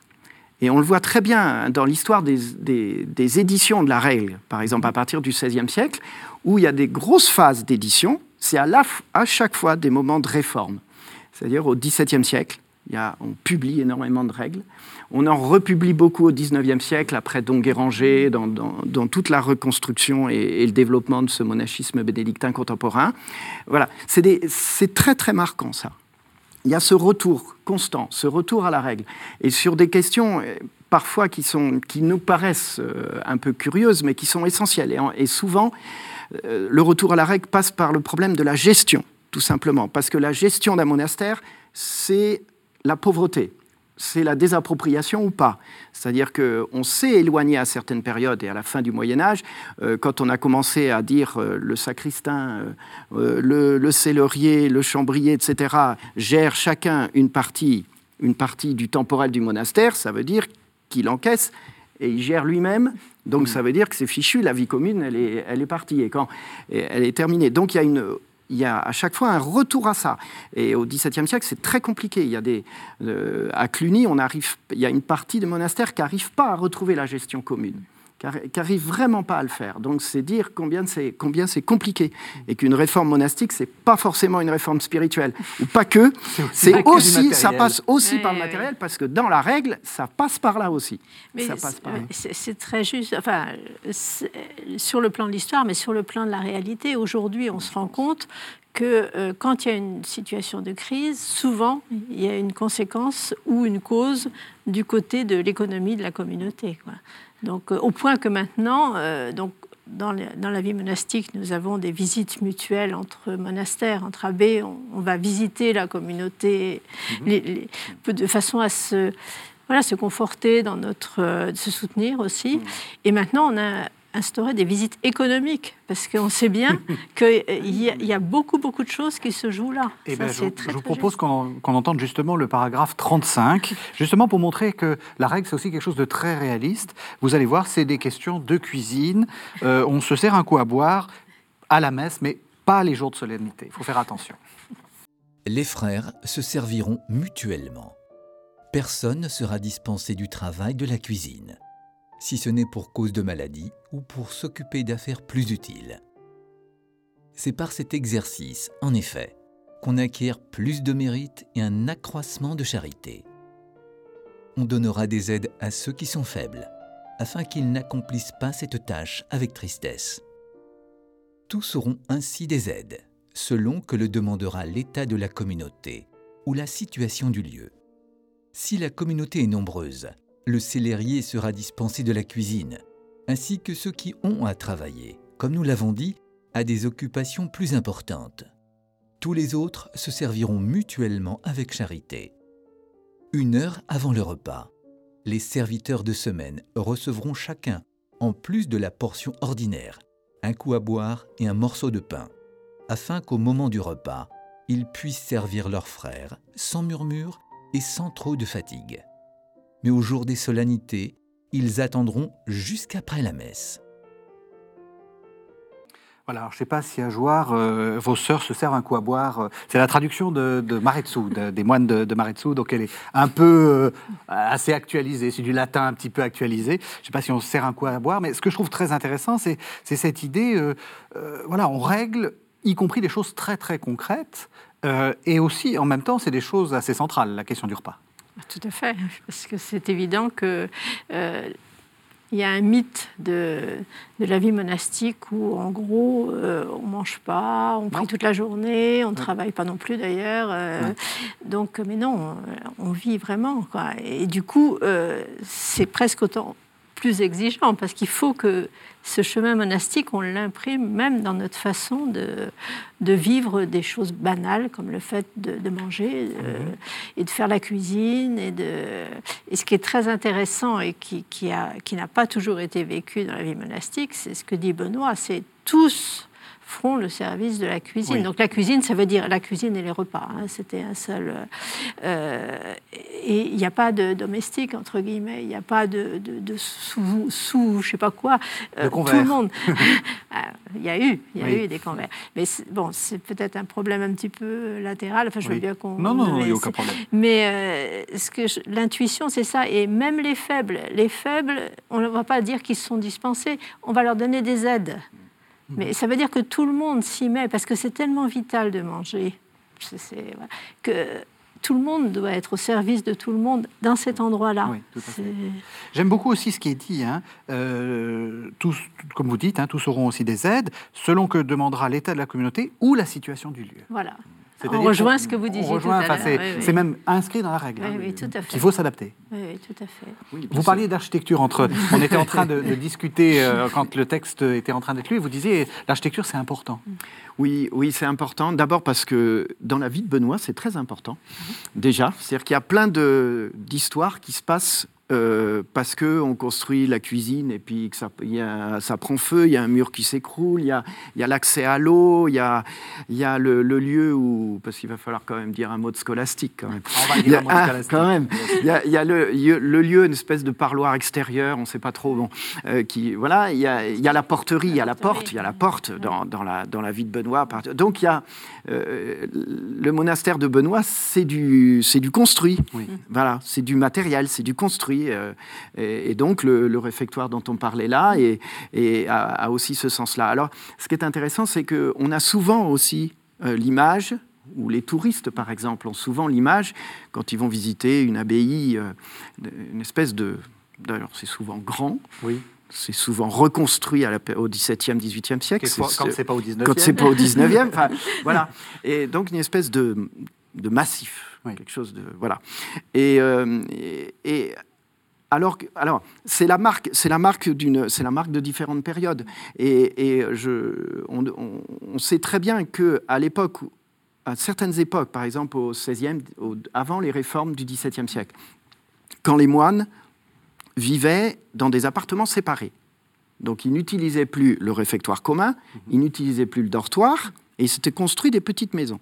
Et on le voit très bien dans l'histoire des, éditions de la règle, par exemple à partir du XVIe siècle, où il y a des grosses phases d'édition, c'est à, à chaque fois des moments de réforme. C'est-à-dire au XVIIe siècle, on publie énormément de règles. On en republie beaucoup au XIXe siècle, après Don Guéranger, dans, toute la reconstruction et, le développement de ce monachisme bénédictin contemporain. Voilà, c'est très très marquant ça. Il y a ce retour constant, ce retour à la règle. Et sur des questions euh, parfois qui, nous paraissent euh, un peu curieuses, mais qui sont essentielles. Et, et souvent, euh, le retour à la règle passe par le problème de la gestion, tout simplement. Parce que la gestion d'un monastère, c'est la pauvreté c'est la désappropriation ou pas. C'est-à-dire qu'on s'est éloigné à certaines périodes et à la fin du Moyen Âge, euh, quand on a commencé à dire euh, le sacristain, euh, le, le cellerier, le chambrier, etc., gèrent chacun une partie, une partie du temporel du monastère, ça veut dire qu'il encaisse et il gère lui-même. Donc ça veut dire que c'est fichu, la vie commune, elle est, elle est partie et quand elle est terminée. Donc il y a une il y a à chaque fois un retour à ça. Et au XVIIe siècle, c'est très compliqué. Il y a euh, à Cluny, on arrive, il y a une partie des monastères qui n'arrive pas à retrouver la gestion commune qui n'arrive vraiment pas à le faire. Donc c'est dire combien c'est combien c'est compliqué et qu'une réforme monastique c'est pas forcément une réforme spirituelle ou pas que. C'est aussi, ça passe aussi par le matériel parce que dans la règle ça passe par là aussi. C'est très juste. Enfin, sur le plan de l'histoire, mais sur le plan de la réalité, aujourd'hui on se rend compte que euh, quand il y a une situation de crise, souvent, il y a une conséquence ou une cause du côté de l'économie de la communauté. Quoi. Donc, euh, au point que maintenant, euh, donc, dans, dans, la vie monastique, nous avons des visites mutuelles entre monastères, entre abbés. On, va visiter la communauté mhm. de façon à se, voilà, se conforter dans notre, euh, se soutenir aussi. Mhm. Et maintenant, on a instaurer des visites économiques, parce qu'on sait bien [LAUGHS] qu'il y, a beaucoup, beaucoup de choses qui se jouent là. Et eh ben, je, je, vous propose qu'on entende justement le paragraphe 35, [LAUGHS] justement pour montrer que la règle, c'est aussi quelque chose de très réaliste. Vous allez voir, c'est des questions de cuisine. Euh, on se sert un coup à boire à la messe, mais pas les jours de solennité. Il faut faire attention. Les frères se serviront mutuellement. Personne ne sera dispensé du travail de la cuisine si ce n'est pour cause de maladie ou pour s'occuper d'affaires plus utiles. C'est par cet exercice, en effet, qu'on acquiert plus de mérite et un accroissement de charité. On donnera des aides à ceux qui sont faibles, afin qu'ils n'accomplissent pas cette tâche avec tristesse. Tous auront ainsi des aides, selon que le demandera l'état de la communauté ou la situation du lieu. Si la communauté est nombreuse, le célérier sera dispensé de la cuisine, ainsi que ceux qui ont à travailler, comme nous l'avons dit, à des occupations plus importantes. Tous les autres se serviront mutuellement avec charité. Une heure avant le repas, les serviteurs de semaine recevront chacun, en plus de la portion ordinaire, un coup à boire et un morceau de pain, afin qu'au moment du repas, ils puissent servir leurs frères sans murmure et sans trop de fatigue. Mais au jour des solennités, ils attendront jusqu'après la messe. Voilà, je ne sais pas si à Jouard, euh, vos sœurs se servent un coup à boire. C'est la traduction de, de Maretsu, des moines de, de donc elle est un peu euh, assez actualisée, c'est du latin un petit peu actualisé. Je ne sais pas si on se sert un coup à boire, mais ce que je trouve très intéressant, c'est cette idée, euh, voilà, on règle, y compris des choses très très concrètes, et aussi, en même temps, c'est des choses assez centrales, la question du repas. Tout à fait, parce que c'est évident que il y a un mythe de, de, la vie monastique où, en gros, euh, on ne mange pas, on prie toute la journée, on ne travaille pas non plus d'ailleurs. Euh, donc, mais non, on, vit vraiment. Quoi. Et du coup, euh, c'est presque autant plus exigeant parce qu'il faut que ce chemin monastique, on l'imprime même dans notre façon de, de, vivre des choses banales comme le fait de, manger euh, mhm. et de faire la cuisine. Et, de, et ce qui est très intéressant et qui, qui n'a qui pas toujours été vécu dans la vie monastique, c'est ce que dit Benoît, c'est tous feront le service de la cuisine. Donc la cuisine, ça veut dire la cuisine et les repas. Hein. C'était un seul. Euh, et il n'y a pas de domestique entre guillemets. Il n'y a pas de, de, sous, sous, je sais pas quoi. Euh, tout le monde. [LAUGHS] Ah, il y a eu, il y a eu des convers. Mais bon, c'est peut-être un problème un petit peu latéral. Enfin, je veux bien qu'on. Non, non, il n'y a aucun problème. Mais euh, ce que l'intuition, c'est ça. Et même les faibles, les faibles, on ne va pas dire qu'ils sont dispensés. On va leur donner des aides. Mais ça veut dire que tout le monde s'y met parce que c'est tellement vital de manger que tout le monde doit être au service de tout le monde dans cet endroit-là. J'aime beaucoup aussi ce qui est dit. Hein. Euh, tous, comme vous dites, hein, tous auront aussi des aides selon que demandera l'état de la communauté ou la situation du lieu. Voilà. On rejoint ce que vous disiez tout à l'heure. C'est même inscrit dans la règle. Oui, oui, tout à fait. Il faut s'adapter. Oui, tout à fait. vous parliez d'architecture entre. [LAUGHS] on était en train de, discuter euh, quand le texte était en train d'être lu. Vous disiez l'architecture c'est important. Oui, oui, c'est important. D'abord parce que dans la vie de Benoît, c'est très important. Déjà, c'est-à-dire qu'il y a plein d'histoires qui se passent euh, parce qu'on construit la cuisine et puis que ça, y a, ça prend feu, il y a un mur qui s'écroule, il y a, y a l'accès à l'eau, il y a, y a le, lieu où, parce qu'il va falloir quand même dire un mot de scolastique quand même. On va dire un mot de ah, scolastique. quand même. Il y a, y a le, le, lieu, une espèce de parloir extérieur, on ne sait pas trop. Bon, euh, qui, voilà, il y a, y a la porterie, il y a la porte, il y a la porte dans, dans, la, dans la vie de Benoît. Donc il y a euh, le monastère de Benoît, c'est du, c'est du construit. Voilà, c'est du matériel, c'est du construit. Euh, et, donc, le, réfectoire dont on parlait là et, a, aussi ce sens-là. Alors, ce qui est intéressant, c'est qu'on a souvent aussi euh, l'image ou les touristes, par exemple, ont souvent l'image, quand ils vont visiter une abbaye, euh, une espèce de... D'ailleurs, c'est souvent grand. Oui. C'est souvent reconstruit à la, au XVIIe, XVIIIe siècle. Quand c'est pas au XIXe. Quand c'est pas au XIXe. enfin, voilà. Et donc, une espèce de, de massif. Quelque chose de. Voilà. Et, et alors, alors c'est la marque, c'est la marque d'une, c'est la marque de différentes périodes. Et, je, on, sait très bien que à l'époque, à certaines époques, par exemple au XVIe, avant les réformes du XVIIe siècle, quand les moines vivaient dans des appartements séparés, donc ils n'utilisaient plus le réfectoire commun, ils n'utilisaient plus le dortoir, et ils s'étaient construits des petites maisons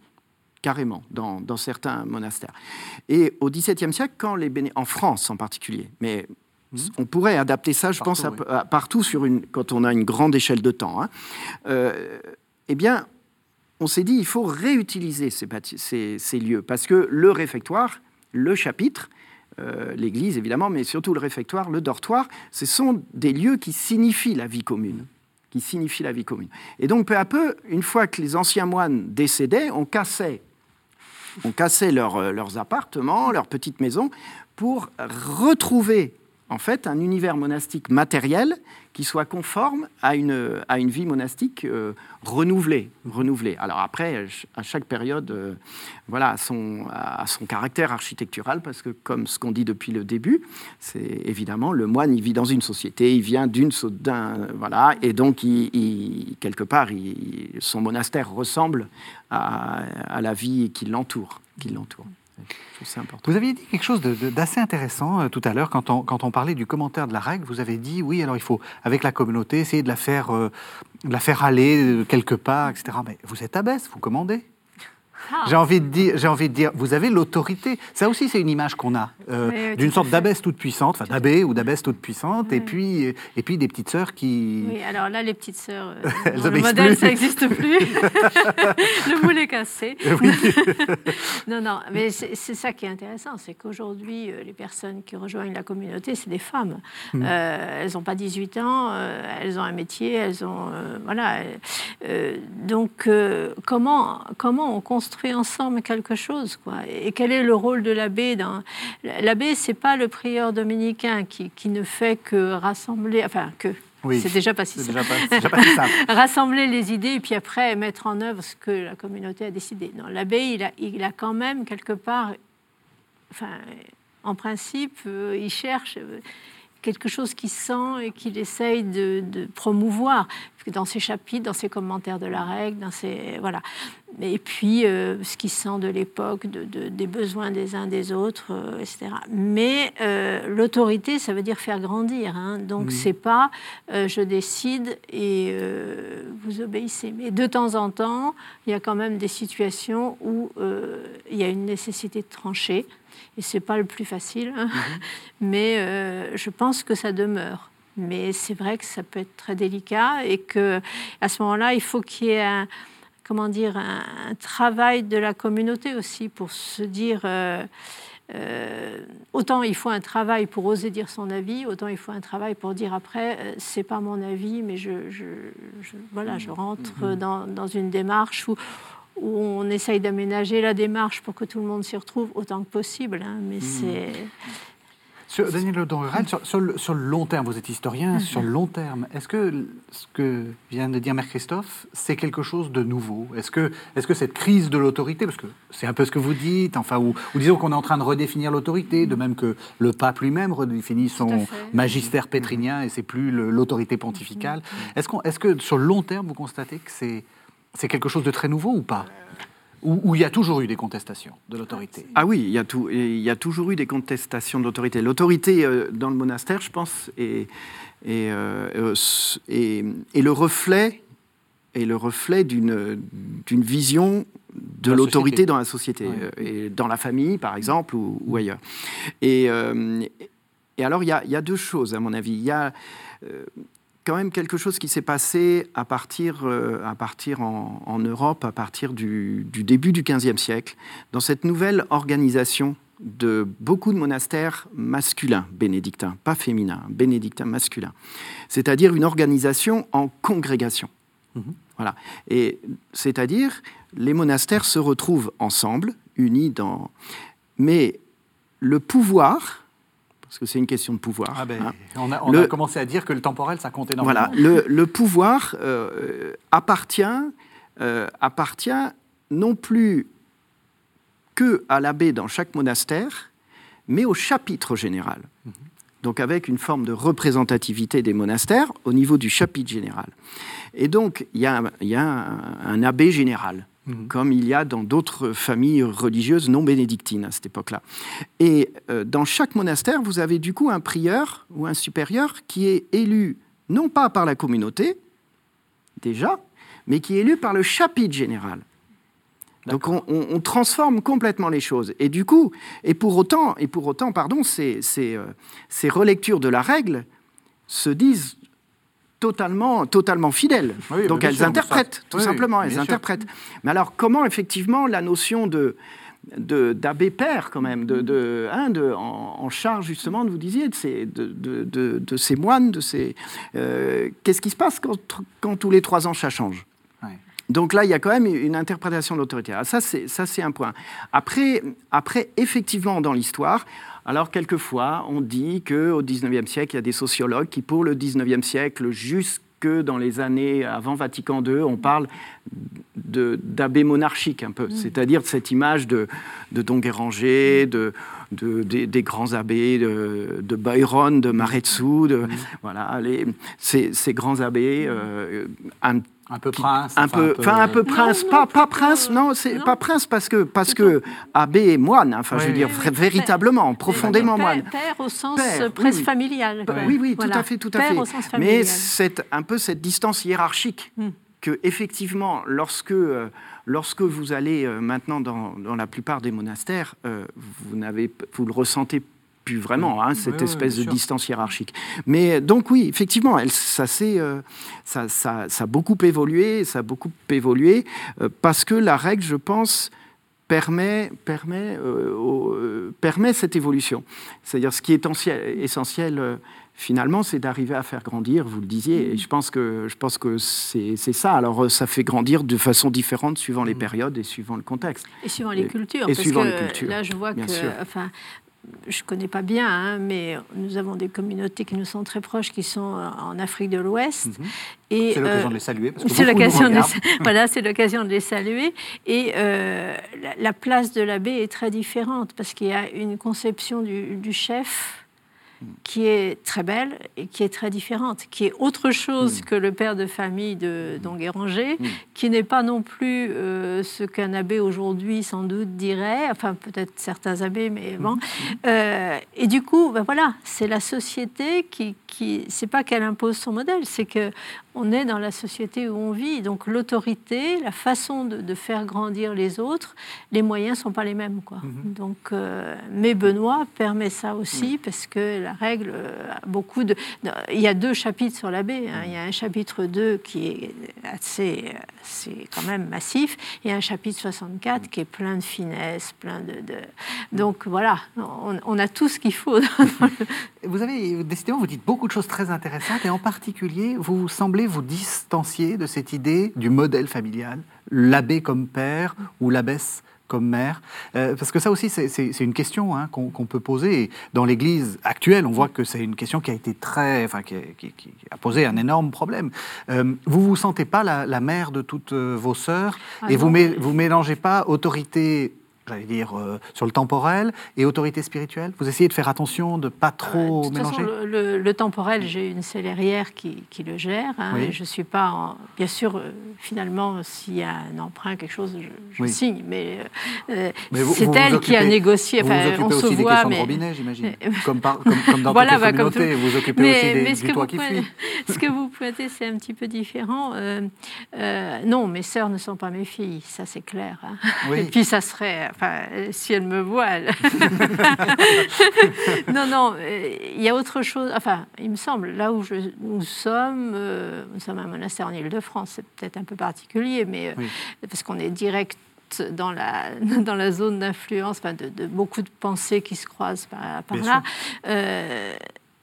carrément, dans, certains monastères. Et au XVIIe siècle, quand les en France en particulier, mais mmh. on pourrait adapter ça, je pense, partout sur une, quand on a une grande échelle de temps, hein, euh, eh bien, on s'est dit, il faut réutiliser ces, ces, lieux, parce que le réfectoire, le chapitre, euh, l'église évidemment, mais surtout le réfectoire, le dortoir, ce sont des lieux qui signifient la vie commune qui signifient la vie commune. Et donc, peu à peu, une fois que les anciens moines décédaient, on cassait on cassait euh, leurs appartements, leurs petites maisons, pour retrouver en fait un univers monastique matériel qui soit conforme à une, à une vie monastique euh, renouvelée, renouvelée. Alors après, à chaque période, euh, voilà, a son, a son caractère architectural, parce que comme ce qu'on dit depuis le début, c'est évidemment le moine, il vit dans une société, il vient d'une, d'un, voilà, et donc il, quelque part, son monastère ressemble à, à la vie qui l'entoure, qui l'entoure. Vous aviez dit quelque chose d'assez intéressant euh, tout à l'heure quand on, parlait du commentaire de la règle. Vous avez dit oui, alors il faut avec la communauté essayer de la faire, euh, la faire aller euh, quelque part, etc. Mais vous êtes abbesse, vous commandez. Ah. J'ai envie de dire, j'ai envie de dire, vous avez l'autorité. Ça aussi, c'est une image qu'on a euh, d'une sorte d'abbesse toute puissante, enfin d'abbé ou d'abbesse toute puissante, et puis et puis des petites sœurs qui. Oui, alors là, les petites sœurs, euh, [LAUGHS] le modèle, ça n'existe plus. [LAUGHS] le moule est cassé. [LAUGHS] non, non, mais c'est ça qui est intéressant, c'est qu'aujourd'hui, euh, les personnes qui rejoignent la communauté, c'est des femmes. Hmm. elles n'ont pas 18 ans, elles ont un métier, elles ont voilà. donc comment comment on construit construit ensemble quelque chose. Quoi. Et quel est le rôle de l'abbé dans... L'abbé, c'est pas le prieur dominicain qui, qui, ne fait que rassembler, enfin que. c'est déjà pas si simple. [LAUGHS] Rassembler les idées et puis après mettre en œuvre ce que la communauté a décidé. Non, l'abbé, il a, il a quand même quelque part, enfin, en principe, euh, il cherche. Euh, quelque chose qu'il sent et qu'il essaye de, promouvoir dans ses chapitres, dans ses commentaires de la règle, dans ses voilà. Et puis euh, ce qu'il sent de l'époque, de, des besoins des uns des autres, euh, etc. Mais euh, l'autorité, ça veut dire faire grandir. Hein. Donc c'est pas je décide et vous obéissez. Mais de temps en temps, il y a quand même des situations où il y a une nécessité de trancher et c'est pas le plus facile, hein. mhm. [LAUGHS] mais je pense que ça demeure. Mais c'est vrai que ça peut être très délicat et que à ce moment-là, il faut qu'il y ait un, comment dire, un, travail de la communauté aussi pour se dire. Euh, euh, autant il faut un travail pour oser dire son avis, autant il faut un travail pour dire après, c'est pas mon avis, mais je, je, voilà, je rentre mhm. dans, dans, une démarche où, où on essaye d'aménager la démarche pour que tout le monde s'y retrouve autant que possible. Hein, mais hmm. c'est. Sur, Daniel Lodon-Rural, sur, le, long terme, vous êtes historien, hmm. sur le long terme, est-ce que ce que vient de dire Mère Christophe, c'est quelque chose de nouveau? Est-ce que, est que cette crise de l'autorité, parce que c'est un peu ce que vous dites, enfin, ou, disons qu'on est en train de redéfinir l'autorité, de même que le pape lui-même redéfinit son magistère pétrinien et c'est plus l'autorité pontificale. Hmm. Est-ce, est-ce que sur le long terme, vous constatez que c'est c'est quelque chose de très nouveau ou pas? Où, il y a toujours eu des contestations de l'autorité Ah oui, il y, a tout, il y a toujours eu des contestations de l'autorité. L'autorité euh, dans le monastère, je pense, est, euh, le reflet, est le reflet d'une vision de l'autorité dans la société, euh, et dans la famille, par exemple, ou, ailleurs. Et, et alors, il y, y, a, deux choses, à mon avis. Il y a quand même quelque chose qui s'est passé à partir, euh, à partir en, Europe, à partir du, début du XVe siècle, dans cette nouvelle organisation de beaucoup de monastères masculins bénédictins, pas féminins, bénédictins masculins. C'est-à-dire une organisation en congrégation. Mhm. Voilà. Et c'est-à-dire, les monastères se retrouvent ensemble, unis dans. Mais le pouvoir parce que c'est une question de pouvoir. Ah ben, hein. On, a, commencé à dire que le temporel, ça compte énormément. Voilà, le, pouvoir euh, appartient, euh, appartient non plus que à l'abbé dans chaque monastère, mais au chapitre général. Mhm. Donc avec une forme de représentativité des monastères au niveau du chapitre général. Et donc il y a, un abbé général Mhm. comme il y a dans d'autres familles religieuses non bénédictines à cette époque-là. Et euh, dans chaque monastère, vous avez du coup un prieur ou un supérieur qui est élu non pas par la communauté, déjà, mais qui est élu par le chapitre général. Donc on, transforme complètement les choses. Et du coup, et pour autant, et pour autant pardon, ces, ces, euh, ces relectures de la règle se disent totalement, totalement fidèles. Donc elles interprètent, tout simplement, elles interprètent. Mais alors comment effectivement la notion de d'abbé père quand même, de, de, hein, de en, charge justement, de, vous disiez, de ces, de, de ces moines, de ces... Euh, qu'est-ce qui se passe quand, quand, tous les trois ans ça change? Donc là, il y a quand même une interprétation de l'autorité. Ça, c'est un point. Après, après, effectivement, dans l'histoire, alors quelquefois, on dit qu'au XIXe siècle, il y a des sociologues qui, pour le XIXe siècle, jusque dans les années avant Vatican II, on parle d'abbé monarchique un peu, mm. c'est-à-dire de cette image de, de Don Guéranger, de, des, grands abbés de, Byron, de Maretsu, de, mm. voilà, les, ces, grands abbés, euh, un un peu prince. Un peu, enfin un peu prince, pas, pas prince, non, c'est pas prince parce que parce que abbé est moine, enfin je veux dire véritablement, profondément moine. Père au sens presque familial. Oui, oui, tout à fait, tout à fait. Mais c'est un peu cette distance hiérarchique hmm. que effectivement, lorsque euh, lorsque vous allez euh, maintenant dans, dans, la plupart des monastères, euh, vous n'avez, vous le ressentez vraiment, hein, cette espèce de distance hiérarchique. Mais donc oui, effectivement, elle, ça, euh, ça, ça, ça, a beaucoup évolué, ça a beaucoup évolué, euh, parce que la règle, je pense, permet, permet, euh, permet cette évolution. C'est-à-dire ce qui est essentiel finalement, c'est d'arriver à faire grandir, vous le disiez, et je pense que, je pense que c'est ça. Alors, ça fait grandir de façon différente suivant les mmh. périodes et suivant le contexte. Et suivant les cultures. Et parce suivant que les cultures. Là, je vois que, enfin, je ne connais pas bien, hein, mais nous avons des communautés qui nous sont très proches, qui sont en Afrique de l'Ouest. C'est l'occasion de les saluer. C'est l'occasion [LAUGHS] de, voilà, c'est l'occasion de les saluer. Et euh, la, place de l'abbé est très différente parce qu'il y a une conception du, du chef qui est très belle et qui est très différente, qui est autre chose mm. que le père de famille de Don Guéranger, mm. qui n'est pas non plus euh, ce qu'un abbé aujourd'hui sans doute dirait, enfin peut-être certains abbés, mais bon. Euh, et du coup, ben voilà, c'est la société qui, qui c'est pas qu'elle impose son modèle, c'est que on est dans la société où on vit. Donc l'autorité, la façon de, faire grandir les autres, les moyens ne sont pas les mêmes. Quoi. Mhm. Donc, euh, mais Benoît permet ça aussi parce que la règle a beaucoup de... Il y a deux chapitres sur l'abbé. Hein. Il y a un chapitre 2 qui est assez, c'est quand même massif, et un chapitre 64 qui est plein de finesse, plein de... Donc voilà, on, a tout ce qu'il faut. [LAUGHS] Vous avez, décidément, vous dites beaucoup de choses très intéressantes, et en particulier, vous semblez vous distancier de cette idée du modèle familial, l'abbé comme père ou l'abbesse comme mère? Euh, Parce que ça aussi, c'est une question hein, qu'on peut poser. dans l'Église actuelle, on voit que c'est une question qui a été très, enfin, qui, a posé un énorme problème. Euh, vous vous sentez pas la, mère de toutes euh, vos sœurs? Ah et vous, vous mélangez pas autorité j'allais dire, euh, sur le temporel et autorité spirituelle? Vous essayez de faire attention de pas trop euh, mélanger? façon, le, temporel, j'ai une cellérière qui, qui le gère. Hein, je suis pas, bien sûr, euh, finalement, s'il y a un emprunt, quelque chose, je, signe, mais, c'est elle qui a négocié. Enfin, vous vous on se aussi voit, des mais... de robinet, j'imagine. [LAUGHS] Comme, comme, dans voilà, bah, communautés, vous vous occupez mais, aussi des, du toit qui fuit. [LAUGHS] Ce que vous pointez, c'est un petit peu différent. non, mes sœurs ne sont pas mes filles, ça c'est clair. Hein. Et puis ça serait si elle me voit, [LAUGHS] non, non, euh, il y a autre chose. Enfin, il me semble, là où nous sommes, euh, nous sommes un monastère en Ile-de-France, c'est peut-être un peu particulier, mais euh, parce qu'on est direct dans la, [LAUGHS] dans la zone d'influence, enfin, de, beaucoup de pensées qui se croisent par, là.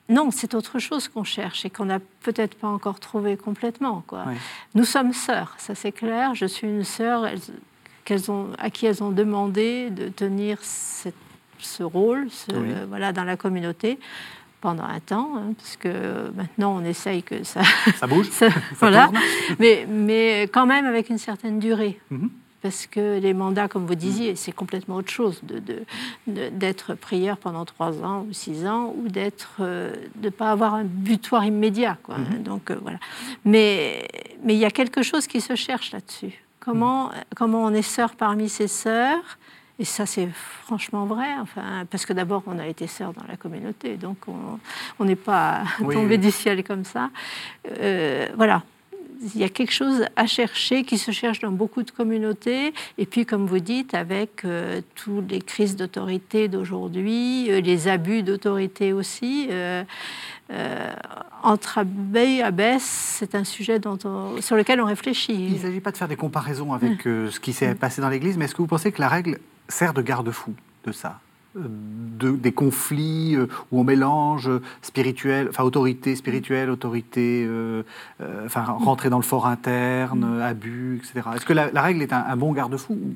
non, c'est autre chose qu'on cherche et qu'on n'a peut-être pas encore trouvé complètement. Quoi. Nous sommes sœurs, ça c'est clair. Je suis une sœur ont, à qui elles ont demandé de tenir ce rôle voilà, dans la communauté pendant un temps, hein, parce que maintenant on essaye que ça... Ça bouge [LAUGHS] voilà. mais, mais quand même avec une certaine durée. Mhm. Parce que les mandats, comme vous disiez, c'est complètement autre chose d'être prieur pendant trois ans ou six ans, ou d'être euh, de ne pas avoir un butoir immédiat. Quoi. Mhm. Donc, euh, voilà. Mais il y a quelque chose qui se cherche là-dessus. Comment, comment on est sœur parmi ses sœurs? Et ça, c'est franchement vrai, enfin, parce que d'abord, on a été sœurs dans la communauté, donc on n'est pas [LAUGHS] tombé du ciel comme ça. Euh, voilà, il y a quelque chose à chercher qui se cherche dans beaucoup de communautés. Et puis, comme vous dites, avec euh, toutes les crises d'autorité d'aujourd'hui, euh, les abus d'autorité aussi, euh, entre abbé et abbesse, c'est un sujet dont sur lequel on réfléchit. Il ne s'agit pas de faire des comparaisons avec euh, ce qui s'est passé dans l'Église, mais est-ce que vous pensez que la règle sert de garde-fou de ça de- des conflits euh, où on mélange spirituel, enfin autorité spirituelle, autorité, euh, euh, enfin rentrer dans le fort interne, Mm. euh, abus, etc. Est-ce que la, la règle est un, un bon garde-fou ou-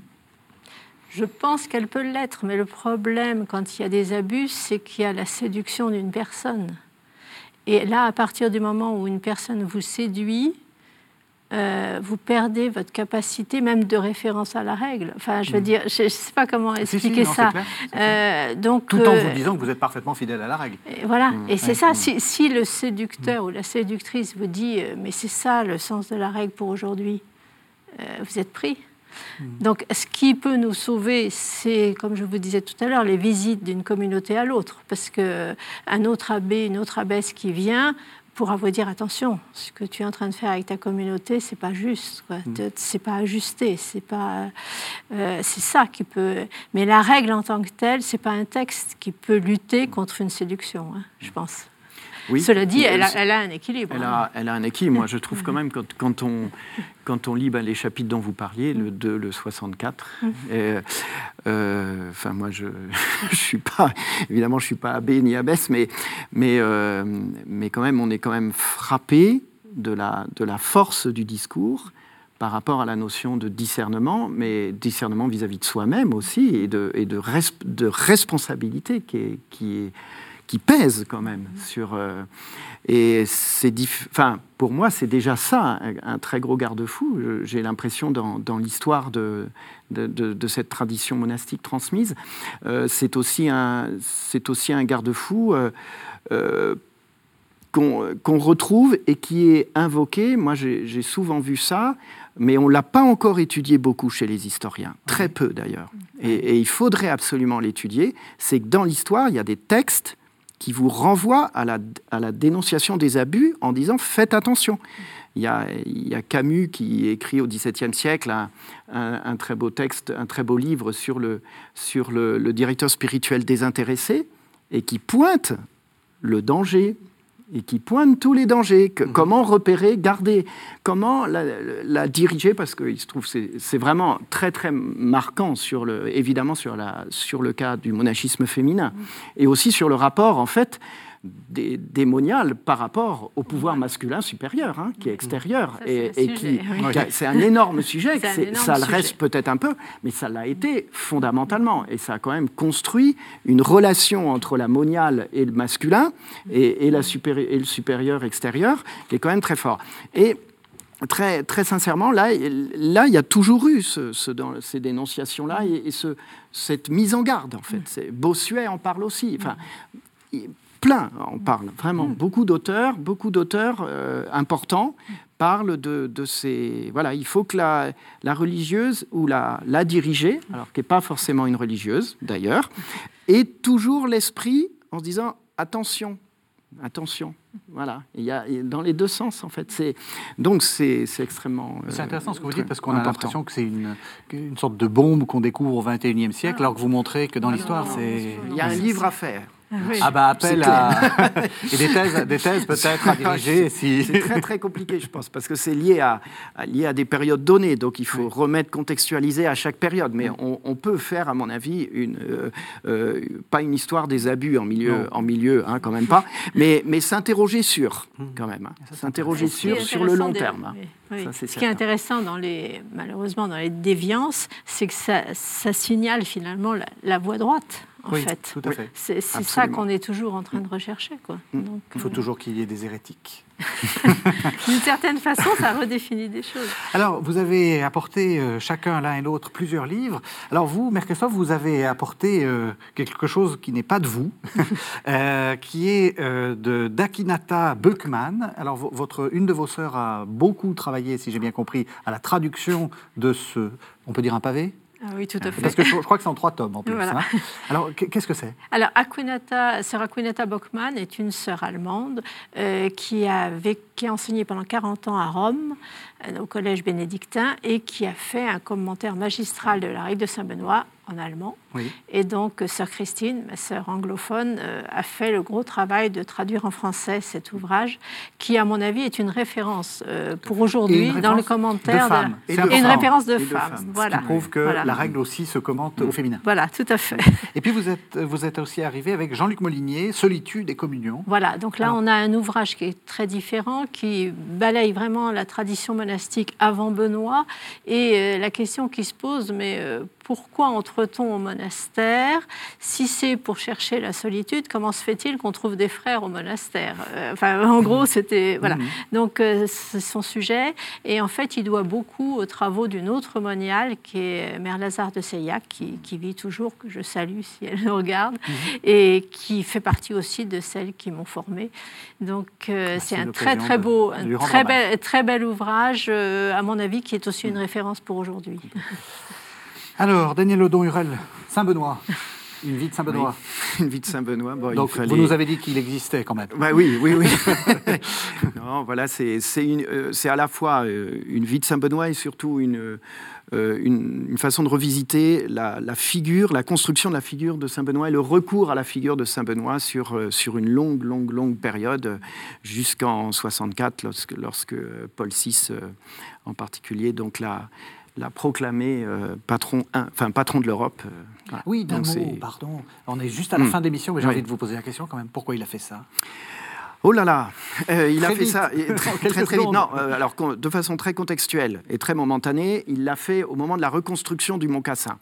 Je pense qu'elle peut l'être, mais le problème quand il y a des abus, c'est qu'il y a la séduction d'une personne. Et là, à partir du moment où une personne vous séduit, euh, vous perdez votre capacité même de référence à la règle. Enfin, je veux dire, je ne sais pas comment Si, si, expliquer non, ça. clair. Euh, donc, Tout en euh, vous disant que vous êtes parfaitement fidèle à la règle. et voilà, et c'est ça. Si, si le séducteur ou la séductrice vous dit, euh, mais c'est ça le sens de la règle pour aujourd'hui, euh, vous êtes pris. Donc, ce qui peut nous sauver, c'est, comme je vous disais tout à l'heure, les visites d'une communauté à l'autre, parce que un autre abbé, une autre abbesse qui vient pourra vous dire attention, ce que tu es en train de faire avec ta communauté, c'est pas juste. Te- c'est pas ajusté, c'est pas, euh, c'est ça qui peut. Mais la règle en tant que telle, c'est pas un texte qui peut lutter contre une séduction, hein, je pense. Oui. Cela dit, elle a, Elle- elle a un équilibre. Elle hein. a, elle a un équilibre. Moi, je [LAUGHS] trouve quand même, quand, quand on, quand on lit ben, les chapitres dont vous parliez, le 2, le 64, et, euh, enfin, moi, je [LAUGHS] ne suis pas, évidemment, je ne suis pas abbé ni abbesse, mais, mais, euh, mais quand même, on est quand même frappé de la, de la force du discours par rapport à la notion de discernement, mais discernement vis-à-vis de soi-même aussi, et de, et de, res- de responsabilité qui, est, qui, est, qui pèse quand même sur... euh, et c'est enfin, pour moi, c'est déjà ça, un, un très gros garde-fou. J'ai l'impression dans, dans l'histoire de, de, de- de cette tradition monastique transmise, euh, c'est aussi un, c'est aussi un garde-fou euh, euh, qu'on retrouve et qui est invoqué. Moi, j'ai j'ai souvent vu ça, mais on ne l'a pas encore étudié beaucoup chez les historiens, très peu d'ailleurs. Et, et il faudrait absolument l'étudier. C'est que dans l'histoire, il y a des textes qui vous renvoient à la, dénonciation des abus en disant faites attention. Il y, a, Camus qui écrit au XVIIe siècle un, très beau texte, un très beau livre sur le directeur spirituel désintéressé et qui pointe le danger et qui pointe tous les dangers. Que, Comment repérer, garder, comment la, la diriger, parce qu'il se trouve c'est vraiment très très marquant sur le, évidemment sur, la, sur le cas du monachisme féminin. Et aussi sur le rapport en fait dé- démonial par rapport au pouvoir masculin supérieur, hein, qui est extérieur Ça, c'est et, qui sujet, c'est un énorme [LAUGHS] sujet. Un énorme ça le sujet. reste peut-être un peu, mais ça l'a été fondamentalement. Et ça a quand même construit une relation entre la moniale et le masculin et, et la et le supérieur extérieur qui est quand même très fort. Et très, très sincèrement, là, là, il y a toujours eu ce- ce- dans ces dénonciations-là et, et ce- cette mise en garde, en fait. C'est- Bossuet en parle aussi. Enfin, plein en parlent, vraiment. Beaucoup d'auteurs, beaucoup d'auteurs euh, importants parlent de, de ces... Voilà, il faut que la, la religieuse ou la, la dirigée, alors qui n'est pas forcément une religieuse d'ailleurs, ait toujours l'esprit en se disant attention, attention. Voilà, il y a dans les deux sens en fait. C'est donc c'est c'est extrêmement. euh, C'est intéressant ce que vous dites parce qu'on a l'impression que c'est une, une sorte de bombe qu'on découvre au XXIe siècle, alors que vous montrez que dans l'histoire, non, c'est. Il y a un livre à faire. Ah oui. Ah bah appel à. [LAUGHS] Et des thèses, des thèses peut-être à diriger si. C'est très très compliqué, je pense, parce que c'est lié à, à- lié à des périodes données, donc il faut remettre, contextualiser à chaque période. Mais on, on peut faire, à mon avis, une, euh, euh, pas une histoire des abus en milieu, en milieu, hein, quand même pas, [LAUGHS] mais, mais s'interroger sur, quand même, hein. s'interroger sur sur le long des- terme. hein. oui, oui. Ça, c'est Ce qui est intéressant, dans les, malheureusement, dans les déviances, c'est que ça, ça signale finalement la, la voie droite, en Oui, fait. tout à fait. C'est c'est ça qu'on est toujours en train de rechercher. Quoi. Donc, Il faut euh, toujours qu'il y ait des hérétiques. [LAUGHS] D'une certaine façon, ça redéfinit des choses. Alors, vous avez apporté euh, chacun l'un et l'autre plusieurs livres. Alors, vous, Mère Christophe, vous avez apporté euh, quelque chose qui n'est pas de vous, [LAUGHS] euh, qui est euh, de d'Akinata Buckman. Alors, vo- votre, une de vos sœurs a beaucoup travaillé, si j'ai bien compris, à la traduction de ce, on peut dire un pavé? Ah oui, tout à fait. Parce que je, je crois que c'est en trois tomes en plus. Voilà. hein. Alors, qu- qu'est-ce que c'est? Alors, Akunata, sœur Akunata Bockmann est une sœur allemande euh, qui, a vécu, qui a enseigné pendant 40 ans à Rome, au collège bénédictin, et qui a fait un commentaire magistral de la règle de Saint-Benoît en allemand. Et donc, sœur Christine, ma sœur anglophone, euh, a fait le gros travail de traduire en français cet ouvrage, qui, à mon avis, est une référence euh, pour aujourd'hui dans le commentaire. De femme. Et, une référence de, femme. Voilà. Ce qui prouve que la règle aussi se commente au féminin. Voilà, tout à fait. Et puis, vous êtes, vous êtes aussi arrivé avec Jean-Luc Molinier, Solitude et Communion. Voilà, donc là, on a un ouvrage qui est très différent, qui balaye vraiment la tradition monastique avant Benoît. Et euh, la question qui se pose, mais pourquoi entre-t-on au monastère Si c'est pour chercher la solitude, comment se fait-il qu'on trouve des frères au monastère euh, Enfin, en gros, c'était voilà. Mhm. Donc, euh, c'est son sujet. Et en fait, il doit beaucoup aux travaux d'une autre moniale qui est Mère Lazare de Seillac, qui, vit toujours, que je salue si elle nous regarde, mhm. et qui fait partie aussi de celles qui m'ont formée. Donc, euh, c'est un très très beau, un très bel, très bel ouvrage, à mon avis, qui est aussi une référence pour aujourd'hui. [LAUGHS] Alors, Daniel Odon-Hurel, Saint-Benoît. Une vie de Saint-Benoît. Une vie de Saint-Benoît. Donc, vous nous avez dit qu'il existait quand même. Bah, oui, oui, oui. [LAUGHS] non, voilà, c'est euh, à la fois euh, une vie de Saint-Benoît et surtout une, euh, une, façon de revisiter la, figure, la construction de la figure de Saint-Benoît et le recours à la figure de Saint-Benoît sur, sur une longue, longue, longue période, jusqu'en 64, lorsque, lorsque Paul VI, en particulier, donc la l'a proclamé euh, patron, enfin, patron de l'Europe. Euh, oui, d'un mot, pardon. On est juste à la hmm. fin de l'émission, mais j'ai envie de vous poser la question quand même. Pourquoi il a fait ça? Oh là là, euh, il a fait ça très, [LAUGHS] très, très vite. Non, alors de façon très contextuelle et très momentanée, il l'a fait au moment de la reconstruction du Mont Cassin.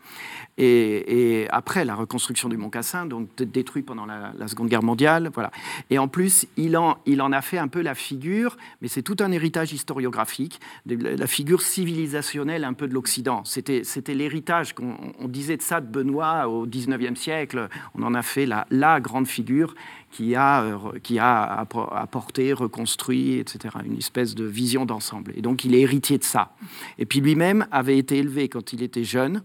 Et, après la reconstruction du Mont Cassin, donc détruit pendant la, Seconde Guerre mondiale, voilà. Et en plus, il en, a fait un peu la figure, mais c'est tout un héritage historiographique, la figure civilisationnelle un peu de l'Occident. C'était, l'héritage qu'on disait de ça de Benoît au XIXe siècle. On en a fait la, grande figure qui a, euh, qui a apporté, reconstruit, etc., une espèce de vision d'ensemble. Et donc il est héritier de ça. Et puis lui-même avait été élevé quand il était jeune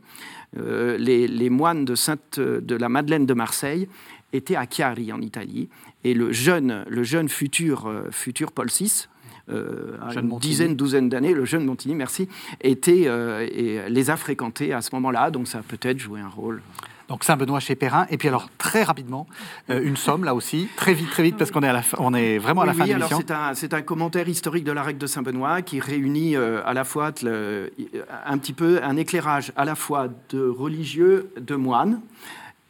euh, les, moines de, Sainte, de la Madeleine de Marseille étaient à Chiari, en Italie. Et le jeune, le jeune futur, euh, futur Paul VI, euh, une dizaine, douzaine d'années, le jeune Montigny, merci, était, et les a fréquentés à ce moment-là, donc ça a peut-être joué un rôle. Donc Saint-Benoît chez Perrin. Et puis alors, très rapidement, une somme là aussi, très vite, très vite, parce qu'on est, à la on est vraiment à la fin de l'émission. C'est un, commentaire historique de la règle de Saint-Benoît qui réunit à la fois un petit peu un éclairage à la fois de religieux, de moines,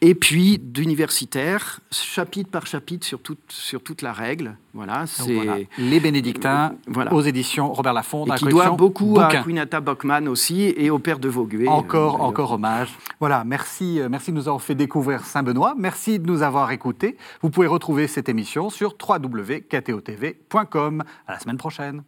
et puis d'universitaires, chapitre par chapitre sur toute, sur toute la règle. Voilà, c'est Les Bénédictins, aux éditions Robert Laffont. Qui doit beaucoup à Quinata Bockman aussi et au père de Vauguet. Encore, euh, encore hommage. Voilà, merci, euh, merci de nous avoir fait découvrir Saint-Benoît. Merci de nous avoir écoutés. Vous pouvez retrouver cette émission sur www.ktotv.com. À la semaine prochaine.